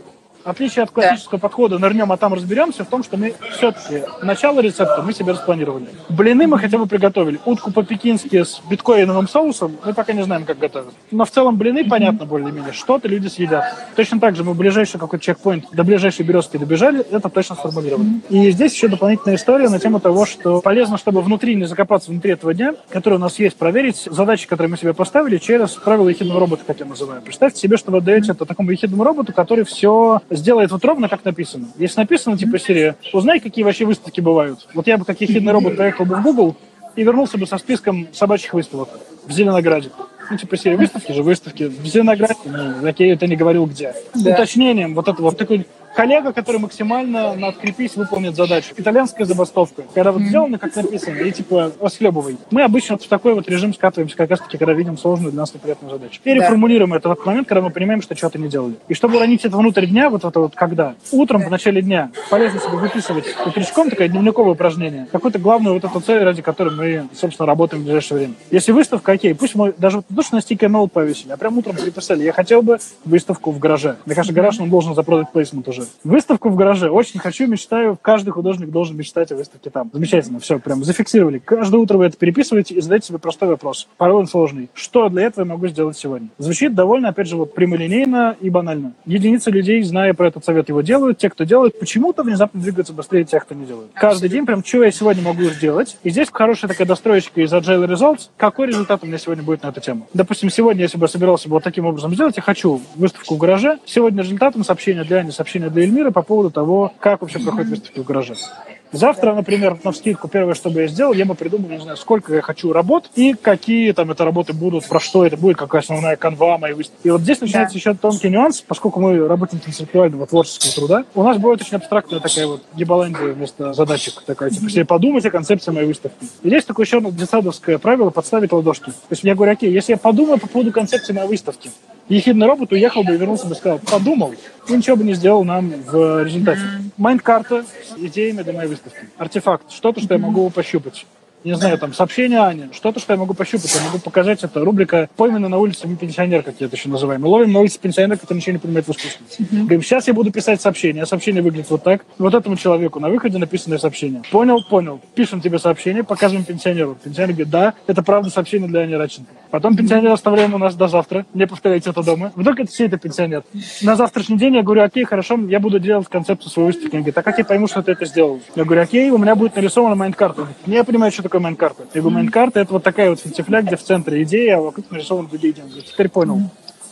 отличие от классического да. подхода «нырнем, а там разберемся» в том, что мы все-таки начало рецепта мы себе распланировали. Блины мы хотя бы приготовили. Утку по-пекински с биткоиновым соусом мы пока не знаем, как готовить. Но в целом блины, понятно, более-менее. Что-то люди съедят. Точно так же мы ближайший какой-то чекпоинт до ближайшей березки добежали, это точно сформулировали. И здесь еще дополнительная история на тему того, что полезно, чтобы внутри не закопаться внутри этого дня, который у нас есть, проверить задачи, которые мы себе поставили через правила ехидного робота, как я называю. Представьте себе, что вы отдаете это такому ехидному роботу, который все сделает вот ровно, как написано. Если написано, типа, серия, узнай, какие вообще выставки бывают. Вот я бы, как ехидный робот, поехал бы в Google и вернулся бы со списком собачьих выставок в Зеленограде. Ну, типа, серия выставки же, выставки. В Зеленограде, ну, я это не говорил где. Да. Уточнением вот этого, вот такой коллега, который максимально на открепись выполнит задачу. Итальянская забастовка. Когда вот сделано, как написано, и типа расхлебывай. Мы обычно в такой вот режим скатываемся, как раз таки, когда видим сложную для нас неприятную задачу. Переформулируем да. это в этот момент, когда мы понимаем, что что-то не делали. И чтобы уронить это внутрь дня, вот это вот когда? Утром, в начале дня, полезно себе выписывать утречком такое дневниковое упражнение. Какую-то главную вот эту цель, ради которой мы, собственно, работаем в ближайшее время. Если выставка, окей, пусть мы даже вот то, что на стике ноут повесили, а прям утром приписали. Я хотел бы выставку в гараже. Мне кажется, гараж, он должен за продать плейсмент уже. Выставку в гараже. Очень хочу, мечтаю. Каждый художник должен мечтать о выставке там. Замечательно. Все, прям зафиксировали. Каждое утро вы это переписываете и задаете себе простой вопрос. Порой он сложный. Что для этого я могу сделать сегодня? Звучит довольно, опять же, вот прямолинейно и банально. Единицы людей, зная про этот совет, его делают. Те, кто делает, почему-то внезапно двигаются быстрее тех, кто не делает. Каждый день прям, что я сегодня могу сделать. И здесь хорошая такая достроечка из Agile Results. Какой результат у меня сегодня будет на эту тему? Допустим, сегодня, если бы я собирался бы вот таким образом сделать, я хочу выставку в гараже. Сегодня результатом сообщения для Ани, сообщения для Эльмира по поводу того, как вообще проходит выставка в гараже. Завтра, например, на вскидку первое, что бы я сделал, я бы придумал, не знаю, сколько я хочу работ и какие там это работы будут, про что это будет, какая основная канва моей выставки. И вот здесь начинается да. еще тонкий нюанс, поскольку мы работаем концептуального творческого труда, у нас будет очень абстрактная такая вот ебаландия вместо задачек, такая, типа, себе подумать о концепции моей выставки. И здесь такое еще одно детсадовское правило подставить ладошки. То есть я говорю, окей, если я подумаю по поводу концепции моей выставки, ехидный робот уехал бы и вернулся бы и сказал, подумал, и ничего бы не сделал нам в результате. Майнд-карта с идеями для моей выставки. Артефакт, что-то, что я могу пощупать не знаю, там, сообщение Ане, что-то, что я могу пощупать, я могу показать, это рубрика «Пойманы на улице пенсионер», как я это еще называю. Мы ловим на улице пенсионера, который ничего не понимает в искусстве. Mm-hmm. Говорим, сейчас я буду писать сообщение, а сообщение выглядит вот так. Вот этому человеку на выходе написанное сообщение. Понял, понял. Пишем тебе сообщение, показываем пенсионеру. Пенсионер говорит, да, это правда сообщение для Ани Радченко. Потом пенсионера оставляем у нас до завтра, не повторяйте это дома. Вдруг это все это пенсионер. На завтрашний день я говорю, окей, хорошо, я буду делать концепцию своей выставки. Он говорит, а как я пойму, что ты это сделал? Я говорю, окей, у меня будет нарисована mind-карта. Не я понимаю, что такое mind-карта. Я говорю, Mind-карта это вот такая вот финтифля, где в центре идея, а вокруг нарисован деньги. Теперь понял.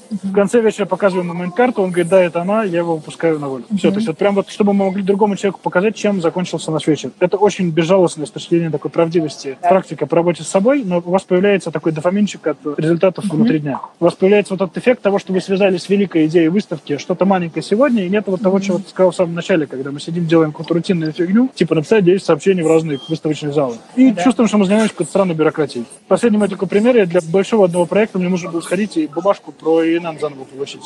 В конце вечера показываем ему карту, он говорит, да, это она, я его выпускаю на волю. Все, то есть вот прям вот, чтобы мы могли другому человеку показать, чем закончился наш вечер. Это очень безжалостная с точки зрения такой правдивости да. практика по работе с собой, но у вас появляется такой дофаминчик от результатов внутри дня. У вас появляется вот этот эффект того, что вы связались с великой идеей выставки, что-то маленькое сегодня, и нет вот того, чего ты сказал в самом начале, когда мы сидим, делаем какую-то рутинную фигню, типа написать 10 сообщений в разные выставочные залы. И да. чувствуем, что мы занимаемся какой-то странной бюрократией. Последний мой такой пример, я для большого одного проекта мне нужно было сходить и бумажку про ИНН заново получить.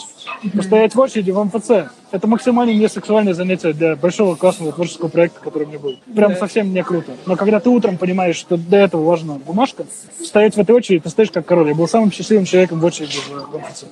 Постоять в очереди в МФЦ. Это максимально не сексуальное занятие для большого классного творческого проекта, который у меня был. Прям совсем не круто. Но когда ты утром понимаешь, что до этого важна бумажка, стоять в этой очереди, ты стоишь как король. Я был самым счастливым человеком в очереди в МФЦ.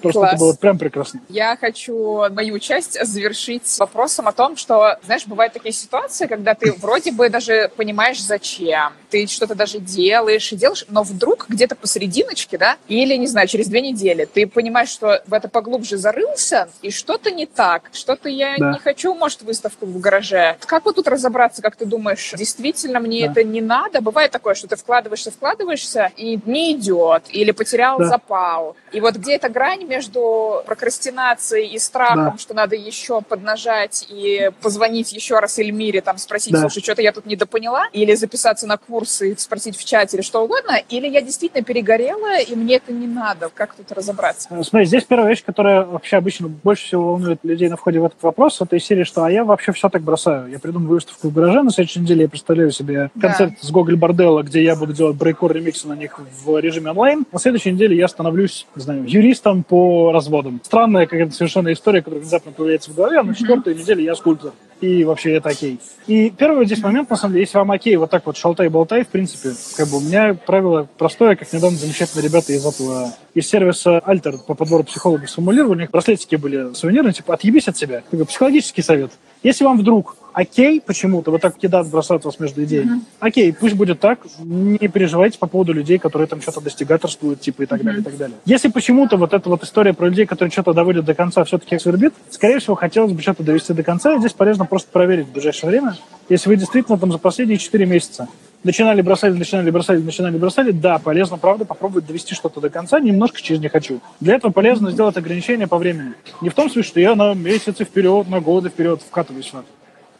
Просто Класс. это было прям прекрасно. Я хочу мою часть завершить вопросом о том, что, знаешь, бывают такие ситуации, когда ты вроде бы даже понимаешь, зачем. Ты что-то даже делаешь и делаешь, но вдруг где-то посерединочке, да, или, не знаю, через две недели ты понимаешь, что в это поглубже зарылся, и что-то не так, что-то я да. не хочу, может, выставку в гараже. Как вот тут разобраться, как ты думаешь, действительно мне да. это не надо? Бывает такое, что ты вкладываешься, вкладываешься, и не идет, или потерял да. запал. И вот где эта грань между прокрастинацией и страхом, да. что надо еще поднажать и позвонить еще раз Эльмире, там спросить, да. слушай, что-то я тут недопоняла, или записаться на курсы и спросить в чате или что угодно, или я действительно перегорела, и мне это не надо. Как тут разобраться? Э, смотри, здесь первая вещь, которая вообще обычно больше всего волнует людей на входе в этот вопрос, это из серии, что а я вообще все так бросаю. Я придумаю выставку в гараже на следующей неделе, я представляю себе концерт да. с Гоголь Борделла, где я буду делать брейкор ремиксы на них в режиме онлайн. На следующей неделе я становлюсь, не знаю, юристом по разводам. Странная какая-то совершенно история, которая внезапно появляется в голове, на четвертой неделе я скульптор. И вообще это окей. И первый здесь момент, на самом деле, если вам окей, вот так вот шалтай-болтай, в принципе, как бы у меня правило простое, как недавно замечательные ребята из этого, из сервиса Альтер по подбору психологов сформулировали, у них браслетики были сувенирные, типа, отъебись от себя. Бы психологический совет. Если вам вдруг окей почему-то, вот так кидать, бросать вас между идеями. Mm-hmm. Окей, пусть будет так, не переживайте по поводу людей, которые там что-то достигаторствуют, типа и так mm-hmm. далее, и так далее. Если почему-то вот эта вот история про людей, которые что-то доводят до конца, все-таки свербит, скорее всего, хотелось бы что-то довести до конца, и здесь полезно просто проверить в ближайшее время, если вы действительно там за последние 4 месяца начинали бросали, начинали бросали, начинали бросали, да, полезно, правда, попробовать довести что-то до конца, немножко через не хочу. Для этого полезно сделать ограничение по времени. Не в том смысле, что я на месяцы вперед, на годы вперед вкатываюсь в это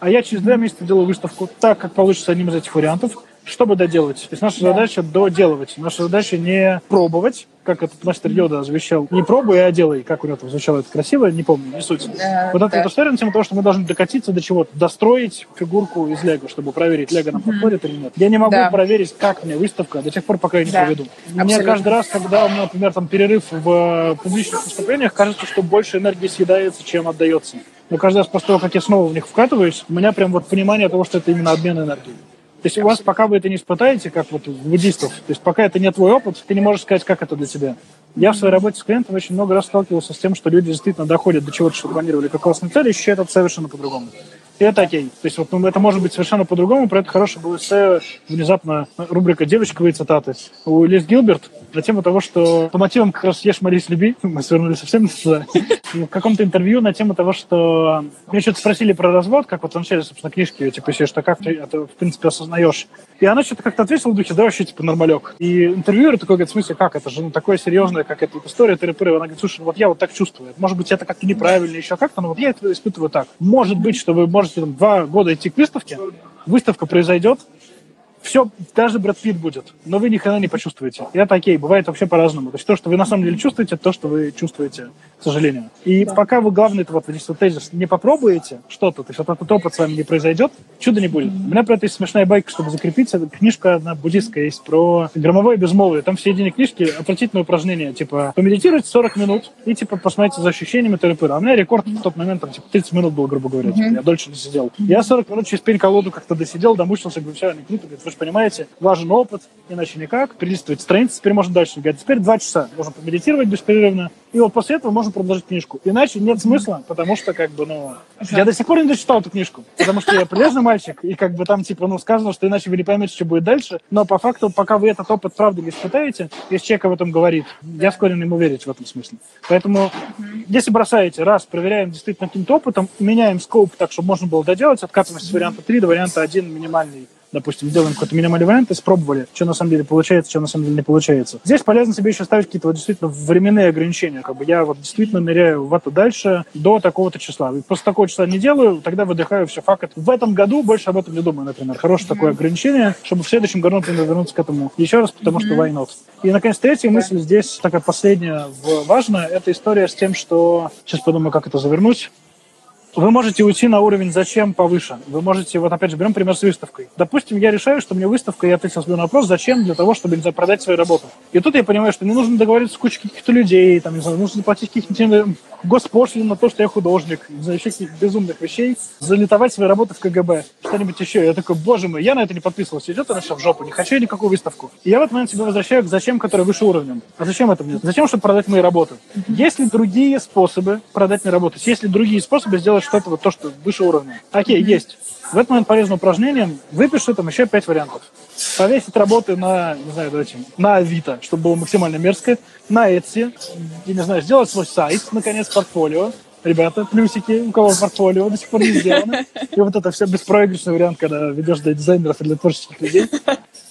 а я через два месяца делаю выставку так, как получится одним из этих вариантов. Чтобы доделать. То есть наша да. задача доделывать. Наша задача не пробовать, как этот мастер Йода завещал. Не пробуй, а делай. Как у него там звучало это красиво, не помню, не суть. Да, вот да. эта история на тему того, что мы должны докатиться до чего-то, достроить фигурку из Лего, чтобы проверить, Лего нам подходит или нет. Я не могу да. проверить, как мне выставка до тех пор, пока я не да. проведу. Абсолютно. Мне каждый раз, когда у меня, например, там перерыв в э, публичных выступлениях, кажется, что больше энергии съедается, чем отдается. Но каждый раз после того, как я снова в них вкатываюсь, у меня прям вот понимание того, что это именно обмен энергией. Есть у вас, пока вы это не испытаете, как вот буддистов, то есть пока это не твой опыт, ты не можешь сказать, как это для тебя. Я в своей работе с клиентом очень много раз сталкивался с тем, что люди действительно доходят до чего-то, что планировали как классную цель, и ощущают это совершенно по-другому. И это окей. То есть вот ну, это может быть совершенно по-другому. Про это хороший был эссе, внезапно рубрика «Девочковые цитаты». У Лиз Гилберт на тему того, что по мотивам как раз «Ешь, молись, люби». Мы свернули совсем туда. В каком-то интервью на тему того, что... Меня что-то спросили про развод, как вот в начале, собственно, книжки, типа, если что, как ты это, в принципе, осознаешь. И она что-то как-то ответила в духе, да, вообще, типа, нормалек. И интервьюер такой говорит, в смысле, как это же, ну, такое серьезное, как эта история, тыры Она говорит, слушай, ну, вот я вот так чувствую. Может быть, это как-то неправильно, еще как-то, но вот я это испытываю так. Может быть, что вы можете там, два года идти к выставке, выставка произойдет, все, даже Брэд Питт будет, но вы ни хрена не почувствуете. И это окей, бывает вообще по-разному. То есть то, что вы на самом деле чувствуете, то, что вы чувствуете, к сожалению. И да. пока вы, главное, это вот здесь вот тезис, не попробуете что-то, то есть вот этот опыт с вами не произойдет, чуда не будет. Mm-hmm. У меня про это есть смешная байка, чтобы закрепиться. Книжка одна буддистская есть про громовое безмолвие. Там в середине книжки отвратительное упражнение, типа помедитируйте 40 минут и типа посмотрите за ощущениями тыры А у меня рекорд в тот момент там типа 30 минут был, грубо говоря. Mm-hmm. Типа, я дольше не сидел. Mm-hmm. Я 40 минут через пень-колоду как-то досидел, домучился, говорю, все, не круто. Говорит, же понимаете, важен опыт, иначе никак. Перелистывать страницы, теперь можно дальше. Говорит, теперь два часа. Можно помедитировать беспрерывно. И вот после этого можно продолжить книжку. Иначе нет смысла, потому что, как бы, ну... Я до сих пор не дочитал эту книжку, потому что я полезный мальчик, и как бы там, типа, ну, сказано, что иначе вы не поймете, что будет дальше. Но по факту, пока вы этот опыт правда не испытаете, если человек об этом говорит, я склонен ему верить в этом смысле. Поэтому, если бросаете, раз, проверяем действительно каким-то опытом, меняем скоп так, чтобы можно было доделать, откатываемся с варианта 3 до варианта 1 минимальный допустим, делаем какой-то минимальный вариант, испробовали, что на самом деле получается, что на самом деле не получается. Здесь полезно себе еще ставить какие-то вот действительно временные ограничения. Как бы я вот действительно ныряю в это дальше до такого-то числа. И после такого числа не делаю, тогда выдыхаю, все, факт. В этом году больше об этом не думаю, например. Хорошее mm-hmm. такое ограничение, чтобы в следующем году, например, вернуться к этому еще раз, потому mm-hmm. что why not. И, наконец, третья мысль здесь, такая последняя, важная, это история с тем, что... Сейчас подумаю, как это завернуть вы можете уйти на уровень «зачем» повыше. Вы можете, вот опять же, берем пример с выставкой. Допустим, я решаю, что мне выставка, я ответил себе на вопрос, зачем, для того, чтобы, не знаю, продать свою работу. И тут я понимаю, что мне нужно договориться с кучей каких-то людей, там, не знаю, нужно заплатить каких-то госпошлин на то, что я художник, знаю, еще каких-то безумных вещей, залетовать свои работы в КГБ, что-нибудь еще. Я такой, боже мой, я на это не подписывался, идет она в жопу, не хочу я никакую выставку. И я в этот момент себе возвращаю к зачем, который выше уровнем. А зачем это мне? Зачем, чтобы продать мои работы? Есть ли другие способы продать мои работы? Есть ли другие способы сделать что-то, вот то, что выше уровня? Окей, есть. В этот момент полезным упражнением выпиши там еще пять вариантов. Повесить работы на, не знаю, давайте, на Авито, чтобы было максимально мерзко, на Etsy, и, не знаю, сделать свой сайт, наконец, портфолио, ребята, плюсики, у кого портфолио до сих пор не сделано. И вот это все беспроигрышный вариант, когда ведешь для дизайнеров и для творческих людей.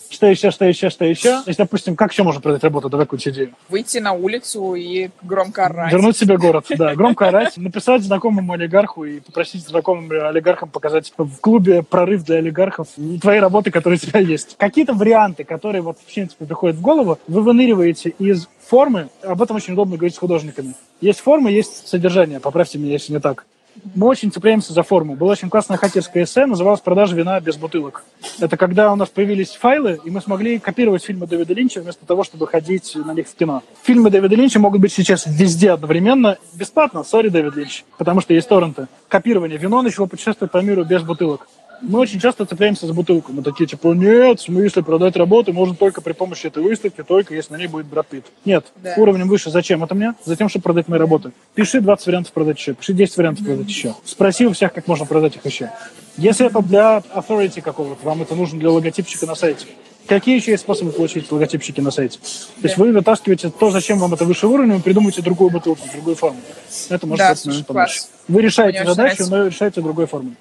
Что еще, что еще, что еще? То есть, допустим, как еще можно продать работу? Давай какую-то идею. Выйти на улицу и громко орать. Вернуть себе город, да. Громко орать, написать знакомому олигарху и попросить знакомым олигархам показать в клубе прорыв для олигархов твои работы, которые у тебя есть. Какие-то варианты, которые вот в принципе приходят в голову, вы выныриваете из формы. Об этом очень удобно говорить с художниками. Есть форма, есть содержание. Поправьте меня, если не так мы очень цепляемся за форму. Было очень классное хакерское эссе, называлось «Продажа вина без бутылок». Это когда у нас появились файлы, и мы смогли копировать фильмы Дэвида Линча вместо того, чтобы ходить на них в кино. Фильмы Дэвида Линча могут быть сейчас везде одновременно, бесплатно, сори, Дэвид Линч, потому что есть торренты. Копирование. Вино начало путешествовать по миру без бутылок мы очень часто цепляемся за бутылку. Мы такие, типа, нет, в смысле продать работу можно только при помощи этой выставки, только если на ней будет Брэд Питт. Нет, да. уровнем выше. Зачем это мне? Затем, чтобы продать мои работы. Пиши 20 вариантов продать еще, пиши 10 вариантов mm-hmm. продать еще. Спроси у всех, как можно продать их еще. Если это для authority какого-то, вам это нужно для логотипчика на сайте. Какие еще есть способы получить логотипчики на сайте? То есть вы вытаскиваете то, зачем вам это выше уровня, вы придумываете другую бутылку, другую форму. Это может да, слушай, помочь. Вы решаете задачу, но решаете другой формой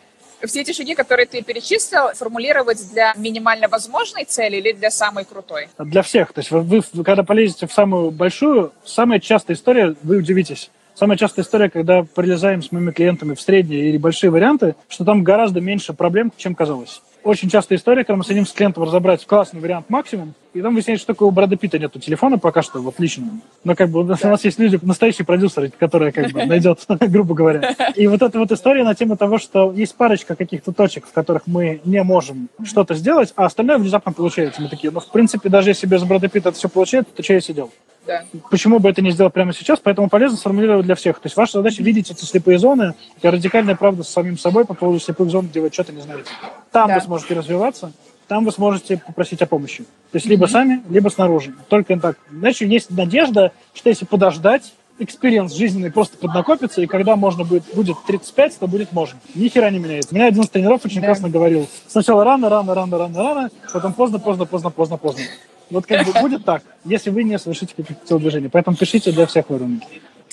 все эти шаги, которые ты перечислил, формулировать для минимально возможной цели или для самой крутой? Для всех. То есть вы, вы когда полезете в самую большую, самая частая история, вы удивитесь. Самая частая история, когда прилезаем с моими клиентами в средние или большие варианты, что там гораздо меньше проблем, чем казалось. очень частая история, когда мы садимся с клиентом разобрать классный вариант максимум, и там выясняется, что такое у Брэда Питта нету телефона пока что, вот личного. Но как бы у нас есть люди, настоящие продюсеры, которые как бы найдет, грубо говоря. И вот эта вот история на тему того, что есть парочка каких-то точек, в которых мы не можем что-то сделать, а остальное внезапно получается. Мы такие, ну, в принципе, даже если без Брэда Питта это все получается, то что я сидел? Да. Почему бы это не сделать прямо сейчас? Поэтому полезно сформулировать для всех. То есть ваша задача видеть эти слепые зоны, и радикальная правда с самим собой по поводу слепых зон, где вы что-то не знаете. Там да. вы сможете развиваться, там вы сможете попросить о помощи. То есть либо mm-hmm. сами, либо снаружи. Только так. Значит, есть надежда, что если подождать, experience жизненный просто поднакопится, и когда можно будет, будет 35, то будет можно. Ни хера не меняется. Меня один из тренеров очень да. классно говорил. Сначала рано, рано, рано, рано, рано, потом поздно, поздно, поздно, поздно, поздно. Вот как бы будет так, если вы не совершите каких-то телодвижений. Поэтому пишите для всех уровней.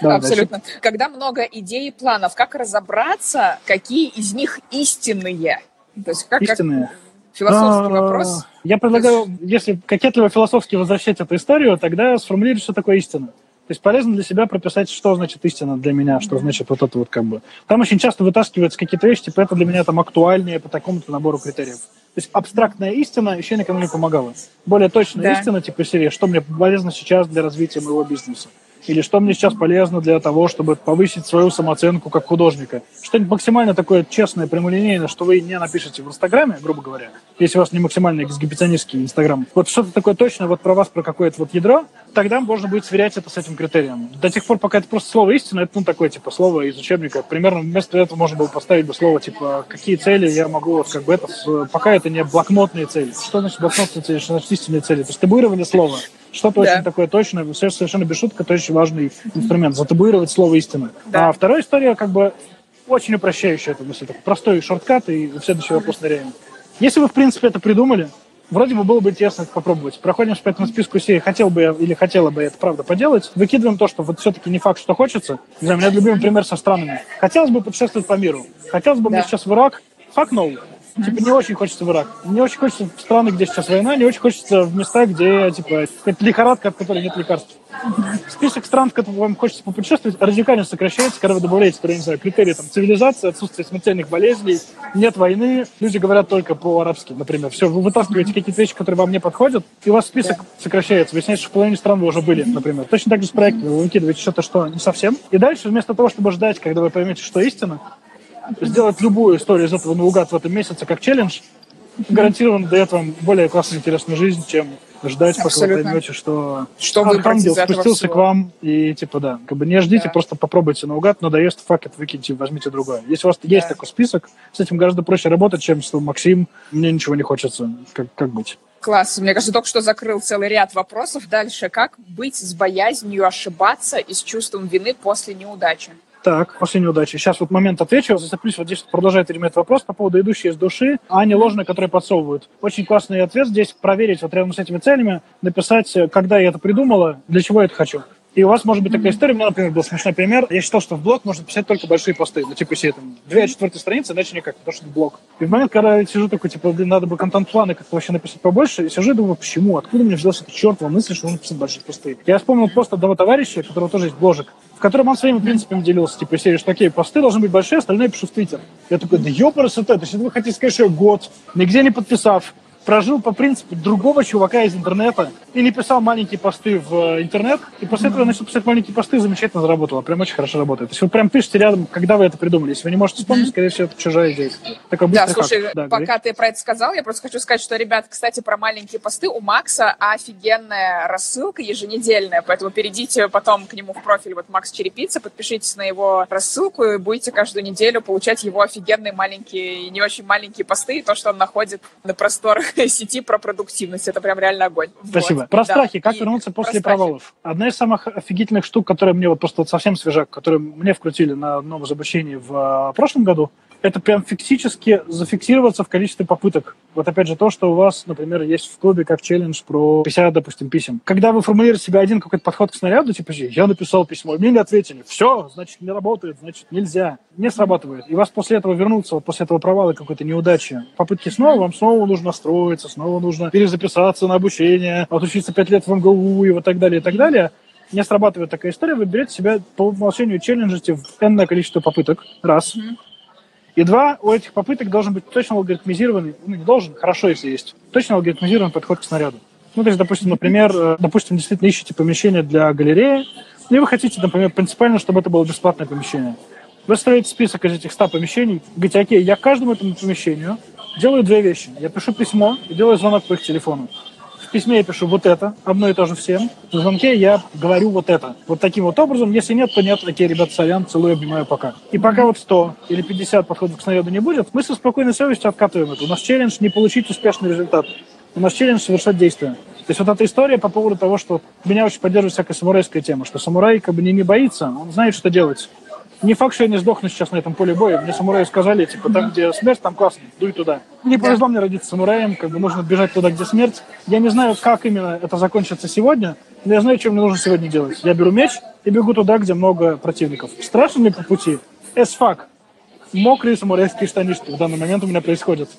Да, Абсолютно. Дальше. Когда много идей и планов, как разобраться, какие из них истинные? То есть как, истинные. Как философский а, вопрос. Я предлагаю, если кокетливо философски возвращать эту историю, тогда сформулировать, что такое истина. То есть полезно для себя прописать, что значит истина для меня, что значит вот это вот как бы. Там очень часто вытаскиваются какие-то вещи, типа это для меня там актуальнее по такому-то набору критериев. То есть абстрактная истина еще никому не помогала. Более точная да. истина, типа серии, что мне полезно сейчас для развития моего бизнеса. Или что мне сейчас полезно для того, чтобы повысить свою самооценку как художника. Что-нибудь максимально такое честное, прямолинейное, что вы не напишете в Инстаграме, грубо говоря, если у вас не максимально эксгибиционистский Инстаграм. Вот что-то такое точное вот про вас, про какое-то вот ядро, тогда можно будет сверять это с этим критерием. До тех пор, пока это просто слово истина, это ну такое типа слово из учебника. Примерно вместо этого можно было поставить бы слово типа какие цели я могу вот как бы это пока это не блокнотные цели. Что значит блокнотные цели? Что значит истинные цели? То есть табуирование слова. Что-то да. очень такое точное, совершенно без шуток, это очень важный инструмент. Затабуировать слово истина. Да. А вторая история как бы очень упрощающая эту мысль. Такой простой шорткат и следующий вопрос ныряем. Если вы, в принципе, это придумали, вроде бы было бы интересно это попробовать. Проходим по этому списку серии, хотел бы я или хотела бы я это правда поделать. Выкидываем то, что вот все-таки не факт, что хочется. Не знаю, у меня любимый пример со странами. Хотелось бы путешествовать по миру. Хотелось бы да. мне сейчас в Ирак. Факт no. Типа не очень хочется в Ирак. Не очень хочется в страны, где сейчас война, не очень хочется в места, где типа какая-то лихорадка, от которой нет лекарств. Список стран, в которых вам хочется попутешествовать, радикально сокращается, когда вы добавляете, которые, не знаю, критерии там, цивилизации, отсутствие смертельных болезней, нет войны, люди говорят только по-арабски, например. Все, вы вытаскиваете какие-то вещи, которые вам не подходят, и у вас список сокращается. Выясняется, что в половине стран вы уже были, например. Точно так же с проектами. Вы выкидываете что-то, что не совсем. И дальше, вместо того, чтобы ждать, когда вы поймете, что истина, сделать любую историю из этого наугад в этом месяце как челлендж, гарантированно дает вам более классную, интересную жизнь, чем ждать, Абсолютно. пока вы поймете, что, что ангел спустился к вам, и типа да, как бы не ждите, да. просто попробуйте наугад, надоест, факт, выкиньте, возьмите другое. Если у вас да. есть такой список, с этим гораздо проще работать, чем с Максим, мне ничего не хочется, как, как быть. Класс. Мне кажется, только что закрыл целый ряд вопросов. Дальше. Как быть с боязнью ошибаться и с чувством вины после неудачи? Так, после неудачи. Сейчас вот момент отвечу. Зацеплюсь, вот здесь продолжает этот вопрос по поводу идущей из души, а не ложные, которые подсовывают. Очень классный ответ здесь. Проверить вот рядом с этими целями, написать, когда я это придумала, для чего я это хочу. И у вас может быть такая история. У меня, например, был смешной пример. Я считал, что в блог можно писать только большие посты. Ну, типа, себе там две четвертые страницы, иначе никак, потому что это блог. И в момент, когда я сижу такой, типа, блин, надо бы контент-планы как-то вообще написать побольше, и сижу и думаю, почему? Откуда мне взялся эта чертова мысль, что нужно писать большие посты? Я вспомнил пост одного товарища, у которого тоже есть бложек, в котором он своими принципами делился, типа, серии, что такие посты должны быть большие, остальное пишу в Твиттер. Я такой, да ёпарас это, то есть вы хотите сказать, что я год, нигде не подписав, прожил по принципу другого чувака из интернета и не писал маленькие посты в э, интернет, и после этого начал писать маленькие посты, замечательно заработало, прям очень хорошо работает. То есть вы прям пишете рядом, когда вы это придумали. Если вы не можете вспомнить, скорее всего, это чужая идея. Такой да, слушай, да, пока говори. ты про это сказал, я просто хочу сказать, что, ребят, кстати, про маленькие посты у Макса офигенная рассылка еженедельная, поэтому перейдите потом к нему в профиль, вот Макс Черепица, подпишитесь на его рассылку и будете каждую неделю получать его офигенные маленькие и не очень маленькие посты, то, что он находит на просторах сети про продуктивность. Это прям реально огонь. Спасибо. Вот. Про да. страхи. Как и вернуться после провалов? Одна из самых офигительных штук, которая мне вот просто вот совсем свежак, которую мне вкрутили на одном из обучений в а, прошлом году, это прям физически зафиксироваться в количестве попыток. Вот опять же то, что у вас, например, есть в клубе как челлендж про 50, допустим, писем. Когда вы формулируете себе один какой-то подход к снаряду, типа, я написал письмо, мне не ответили, все, значит, не работает, значит, нельзя, не срабатывает. И вас после этого вернуться, вот после этого провала какой-то неудачи, попытки снова, вам снова нужно настроиться, снова нужно перезаписаться на обучение, отучиться 5 лет в МГУ и вот так далее, и так далее не срабатывает такая история, вы берете себя по умолчанию челленджите в энное количество попыток, раз. Mm-hmm И два, у этих попыток должен быть точно алгоритмизированный, ну, не должен, хорошо, если есть, точно алгоритмизированный подход к снаряду. Ну, то есть, допустим, например, э, допустим, действительно ищете помещение для галереи, и вы хотите, например, принципиально, чтобы это было бесплатное помещение. Вы строите список из этих 100 помещений, говорите, окей, я каждому этому помещению делаю две вещи. Я пишу письмо и делаю звонок по их телефону. Письме я пишу вот это, одно и то же всем. В звонке я говорю вот это. Вот таким вот образом. Если нет, то нет. Окей, ребят, сорян, целую, обнимаю, пока. И пока вот 100 или 50 подходов к снаряду не будет, мы со спокойной совестью откатываем это. У нас челлендж не получить успешный результат. У нас челлендж совершать действия. То есть вот эта история по поводу того, что меня очень поддерживает всякая самурайская тема, что самурай как бы не, не боится, он знает, что делать. Не факт, что я не сдохну сейчас на этом поле боя. Мне самураи сказали, типа, там, где смерть, там классно, дуй туда. Не повезло мне родиться самураем, как бы нужно бежать туда, где смерть. Я не знаю, как именно это закончится сегодня, но я знаю, что мне нужно сегодня делать. Я беру меч и бегу туда, где много противников. Страшно мне по пути? As fuck. Мокрые самурайские штанишки в данный момент у меня происходят.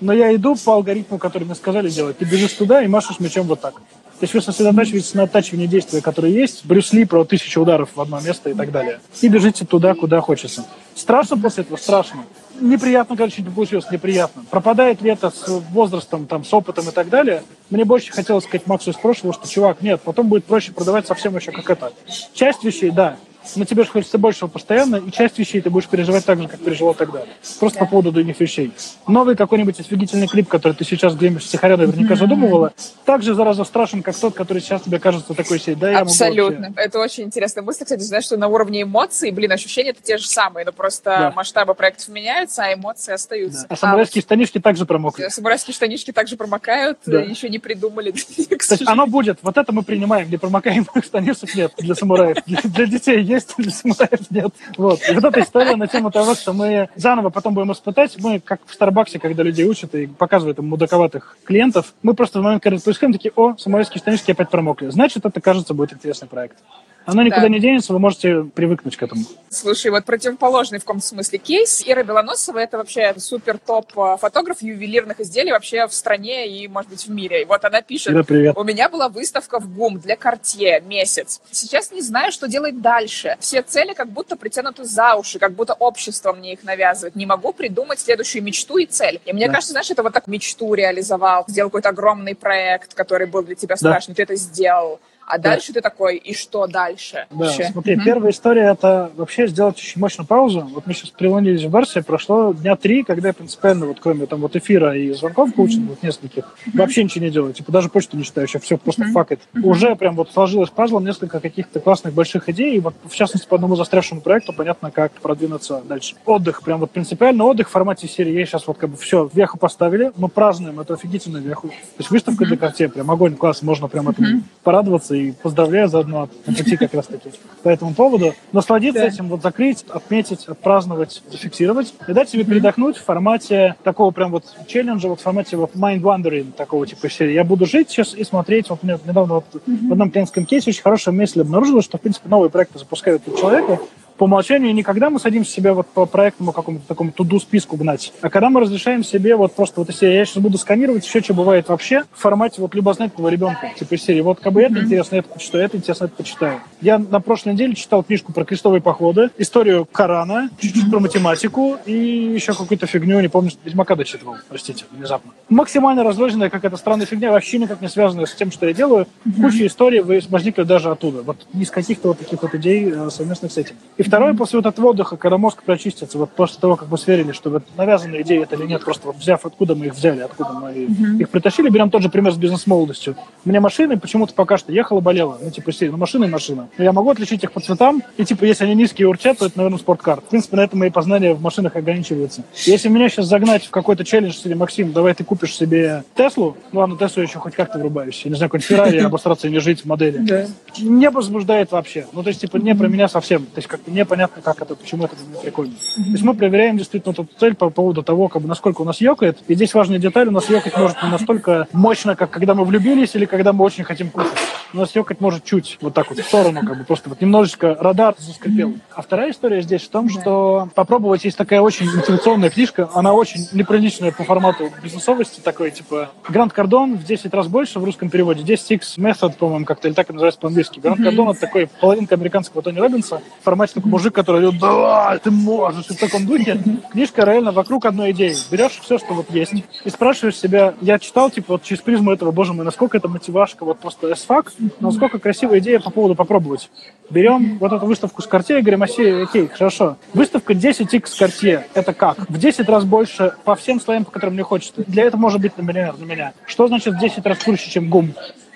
Но я иду по алгоритму, который мне сказали делать. Ты бежишь туда и машешь мечом вот так. То есть вы сосредотачиваетесь на оттачивании действия, которые есть, Брюс Ли про тысячу ударов в одно место и так далее. И бежите туда, куда хочется. Страшно после этого? Страшно. Неприятно, короче, не получилось, неприятно. Пропадает ли это с возрастом, там, с опытом и так далее? Мне больше хотелось сказать Максу из прошлого, что, чувак, нет, потом будет проще продавать совсем еще как это. Часть вещей, да, но тебе же хочется большего постоянно, и часть вещей ты будешь переживать так же, как переживал тогда. Просто да. по поводу других вещей. Новый какой-нибудь офигительный клип, который ты сейчас глимишь стихаря наверняка mm-hmm. задумывала, так же зараза страшен, как тот, который сейчас тебе кажется такой сей. Да, Абсолютно. Вообще... Это очень интересная мысль, кстати, знаешь, что на уровне эмоций, блин, ощущения это те же самые, но просто да. масштабы проектов меняются, а эмоции остаются. Да. А самурайские а, штанишки также промокли. Самурайские штанишки также промокают, да. еще не придумали. То есть оно будет, вот это мы принимаем, не промокаемых штанишек нет для самураев. Для, для детей есть, для самураев нет. Вот. И вот эта история на тему того, что мы заново потом будем испытать, мы как в Старбаксе, когда людей учат и показывают им мудаковатых клиентов, мы просто в момент, когда это происходит, такие, о, самурайские штанишки опять промокли. Значит, это, кажется, будет интересный проект. Оно никуда да. не денется, вы можете привыкнуть к этому. Слушай, вот противоположный в каком-то смысле кейс. Ира Белоносова — это вообще супер топ э, фотограф ювелирных изделий вообще в стране и, может быть, в мире. И вот она пишет, Ира, привет. у меня была выставка в ГУМ для Кортье месяц. Сейчас не знаю, что делать дальше. Все цели как будто притянуты за уши, как будто общество мне их навязывает. Не могу придумать следующую мечту и цель. И мне да. кажется, знаешь, это вот так мечту реализовал, сделал какой-то огромный проект, который был для тебя страшный, да. ты это сделал а да. дальше ты такой, и что дальше? Да, вообще? смотри, mm-hmm. первая история — это вообще сделать очень мощную паузу. Вот мы сейчас прилонились в Барсе, прошло дня три, когда я принципиально, вот кроме там вот эфира и звонков коучинга, mm-hmm. вот нескольких, mm-hmm. вообще ничего не делаю. Типа даже почту не читаю, еще все просто mm-hmm. факет. Mm-hmm. Уже прям вот сложилось пазлом несколько каких-то классных больших идей, и вот в частности по одному застрявшему проекту понятно, как продвинуться дальше. Отдых, прям вот принципиально отдых в формате серии. Я сейчас вот как бы все, веху поставили, мы празднуем эту офигительную веху. То есть выставка mm-hmm. для карте, прям огонь, класс, можно прям этому mm-hmm. порадоваться и поздравляю заодно на пути как раз таки по этому поводу. Насладиться этим, вот закрыть, отметить, отпраздновать, зафиксировать и дать себе передохнуть в формате такого прям вот челленджа, вот в формате вот mind wandering такого типа серии. Я буду жить сейчас и смотреть. Вот мне недавно вот в одном клиентском кейсе очень хорошая мысль обнаружила, что в принципе новые проекты запускают у человека, по умолчанию не когда мы садимся себе вот по проектному какому-то такому туду списку гнать, а когда мы разрешаем себе вот просто вот если я сейчас буду сканировать все, что бывает вообще в формате вот любознательного ребенка, типа серии. Вот как бы это интересно, это почитаю, это интересно, это почитаю. Я на прошлой неделе читал книжку про крестовые походы, историю Корана, чуть-чуть про математику и еще какую-то фигню, не помню, Ведьмака дочитывал, простите, внезапно. Максимально разложенная какая-то странная фигня, вообще никак не связанная с тем, что я делаю. Куча историй возникли даже оттуда. Вот из каких-то вот таких вот идей э, совместных с этим. И второе, после вот этого отдыха, когда мозг прочистится, вот после того, как мы сверили, что вот навязанные идеи это или нет, просто вот взяв, откуда мы их взяли, откуда мы mm-hmm. их притащили, берем тот же пример с бизнес-молодостью. Мне машины почему-то пока что ехала, болела. Ну, типа, серии, ну, машина и машина. Но я могу отличить их по цветам, и, типа, если они низкие и урчат, то это, наверное, спорткар. В принципе, на этом мои познания в машинах ограничиваются. Если меня сейчас загнать в какой-то челлендж, или Максим, давай ты купишь себе Теслу, ну, ладно, Теслу еще хоть как-то врубаюсь. Я не знаю, какой-нибудь Феррари, обосраться и не жить в модели. Не возбуждает вообще. Ну, то есть, типа, не про меня совсем. То есть, как-то непонятно, как это, почему это для прикольно. Mm-hmm. То есть мы проверяем действительно эту цель по поводу того, как бы, насколько у нас ёкает. И здесь важная деталь, у нас ёкать может не настолько мощно, как когда мы влюбились или когда мы очень хотим кушать. у нас ёкать может чуть, вот так вот в сторону, как бы просто вот немножечко радар заскрипел. А вторая история здесь в том, что попробовать, есть такая очень мотивационная книжка, она очень неприличная по формату бизнесовости, такой, типа, Гранд Кардон в 10 раз больше в русском переводе, 10x Method, по-моему, как-то, или так и называется по-английски. Гранд Кардон это такой половинка американского Тони Робинса, в формате такой мужик, который говорит, да, ты можешь, и в таком духе. Книжка реально вокруг одной идеи. Берешь все, что вот есть, и спрашиваешь себя, я читал, типа, вот через призму этого, боже мой, насколько это мотивашка, вот просто эсфак, насколько красивая идея по поводу попробовать. Берем вот эту выставку с Cartier и говорим, окей, хорошо. Выставка 10x Cartier, это как? В 10 раз больше по всем слоям, по которым мне хочется. Для этого может быть, например, для меня. Что значит в 10 раз круче, чем ГУМ?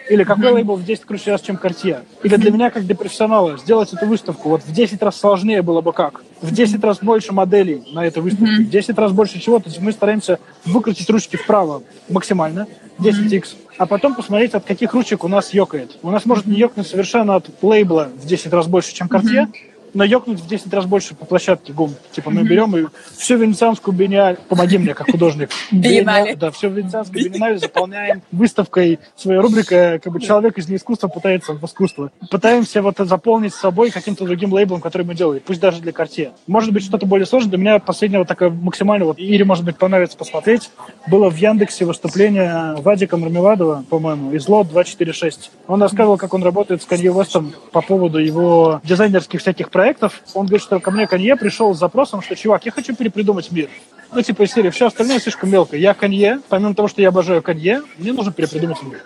Или какой лейбл в 10 круче раз, чем Cartier? Или для меня, как для профессионала, сделать эту выставку вот в 10 раз сложнее было бы как? В 10 раз больше моделей на этой выставке, в 10 раз больше чего. То есть мы стараемся выкрутить ручки вправо максимально, 10x, а потом посмотреть, от каких ручек у нас ёкает. У нас может не ёкнуть совершенно от лейбла в 10 раз больше, чем Cartier, ёкнуть в 10 раз больше по площадке ГУМ. Типа мы берем и всю венецианскую биеннале, помоги мне, как художник. Биеннале. Да, всю венецианскую биеннале заполняем выставкой. Своя рубрика, как бы человек из неискусства пытается в искусство. Пытаемся вот заполнить собой каким-то другим лейблом, который мы делаем, пусть даже для карте. Может быть, что-то более сложное. Для меня последнего такое максимально, вот, или, может быть, понравится посмотреть, было в Яндексе выступление Вадика Мармеладова, по-моему, из лот 246. Он рассказывал, как он работает с Канье Вестом по поводу его дизайнерских всяких проектов, проектов, он говорит, что ко мне Конье пришел с запросом, что, чувак, я хочу перепридумать мир. Ну, типа из серии, все остальное слишком мелко. Я Конье, помимо того, что я обожаю Конье, мне нужно перепридумать мир.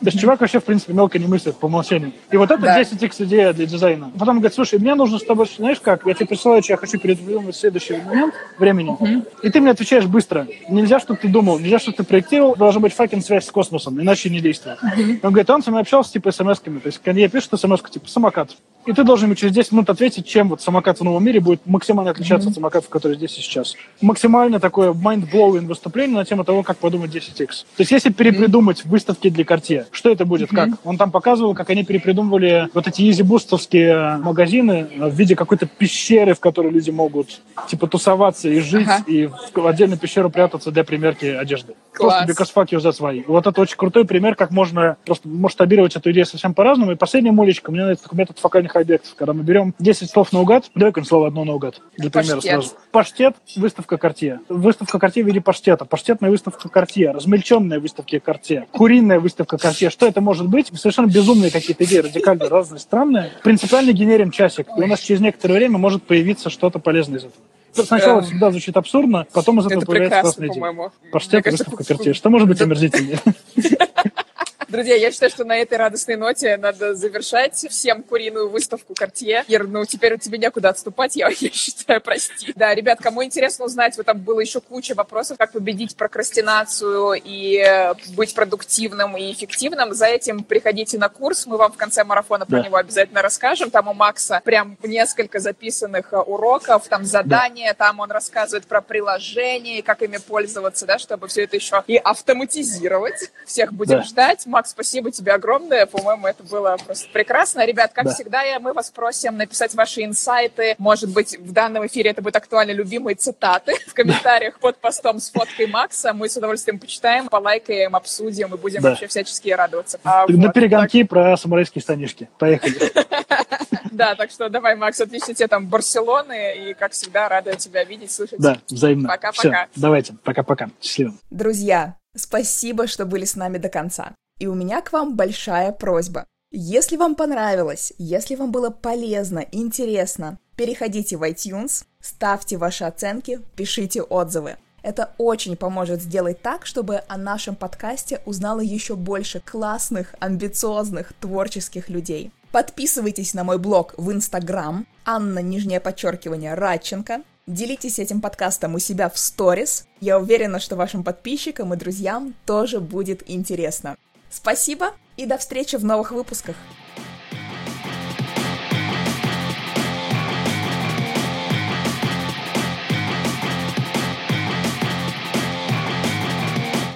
То есть чувак вообще, в принципе, мелко не мыслит по умолчанию. И вот это да. 10x идея для дизайна. Потом говорит, слушай, мне нужно с тобой, знаешь как, я тебе присылаю, что я хочу передвинуть следующий момент времени, uh-huh. и ты мне отвечаешь быстро. Нельзя, чтобы ты думал, нельзя, чтобы ты проектировал, должна быть факин связь с космосом, иначе не действует. Uh-huh. Он говорит, он со мной общался типа смс-ками, то есть когда пишет смс типа самокат. И ты должен ему через 10 минут ответить, чем вот самокат в новом мире будет максимально отличаться mm-hmm. от самокатов, которые здесь и сейчас. Максимально такое mind-blowing выступление на тему того, как подумать 10x. То есть если перепридумать mm-hmm. выставки для Cartier, что это будет, mm-hmm. как? Он там показывал, как они перепридумывали вот эти Yeezy Boost овские магазины в виде какой-то пещеры, в которой люди могут типа тусоваться и жить, ага. и в отдельную пещеру прятаться для примерки одежды. Класс. Просто because fuck you, that's why. Вот это очень крутой пример, как можно просто масштабировать эту идею совсем по-разному. И последняя мулечка, у меня это метод фокальных объектов. Когда мы берем 10 слов наугад, давай-ка слово одно наугад, для примера сразу. Паштет, выставка Cartier. Выставка Cartier в виде паштета. Паштетная выставка Cartier. Размельченная выставка Cartier. Куриная выставка Cartier. Что это может быть? Совершенно безумные какие-то идеи, радикально разные, странные. Принципиально генерим часик. И у нас через некоторое время может появиться что-то полезное из этого. Сначала эм... всегда звучит абсурдно, потом из этого это появляется классная идея. Паштет, выставка Cartier. Что может быть омерзительнее? Друзья, я считаю, что на этой радостной ноте надо завершать всем куриную выставку Cartier. Ир, ну теперь у тебя некуда отступать, я, я считаю, прости. Да, ребят, кому интересно узнать, вот там было еще куча вопросов, как победить прокрастинацию и быть продуктивным и эффективным. За этим приходите на курс, мы вам в конце марафона про да. него обязательно расскажем. Там у Макса прям несколько записанных э, уроков, там задания, да. там он рассказывает про приложения, как ими пользоваться, да, чтобы все это еще и автоматизировать. Всех будем да. ждать. Макс, спасибо тебе огромное. По-моему, это было просто прекрасно. Ребят, как да. всегда, мы вас просим написать ваши инсайты. Может быть, в данном эфире это будет актуально любимые цитаты в комментариях под постом с фоткой Макса. Мы с удовольствием почитаем, полайкаем, обсудим и будем да. вообще всячески радоваться. А, На вот, перегонки так... про самурайские станишки. Поехали. Да, так что давай, Макс, отлично тебе там Барселоны, и, как всегда, рада тебя видеть, слышать. Да, взаимно. Пока-пока. Давайте, пока-пока. Счастливо. Друзья, спасибо, что были с нами до конца. И у меня к вам большая просьба. Если вам понравилось, если вам было полезно, интересно, переходите в iTunes, ставьте ваши оценки, пишите отзывы. Это очень поможет сделать так, чтобы о нашем подкасте узнало еще больше классных, амбициозных, творческих людей. Подписывайтесь на мой блог в Инстаграм, Анна, нижнее подчеркивание, Радченко. Делитесь этим подкастом у себя в сторис. Я уверена, что вашим подписчикам и друзьям тоже будет интересно. Спасибо и до встречи в новых выпусках.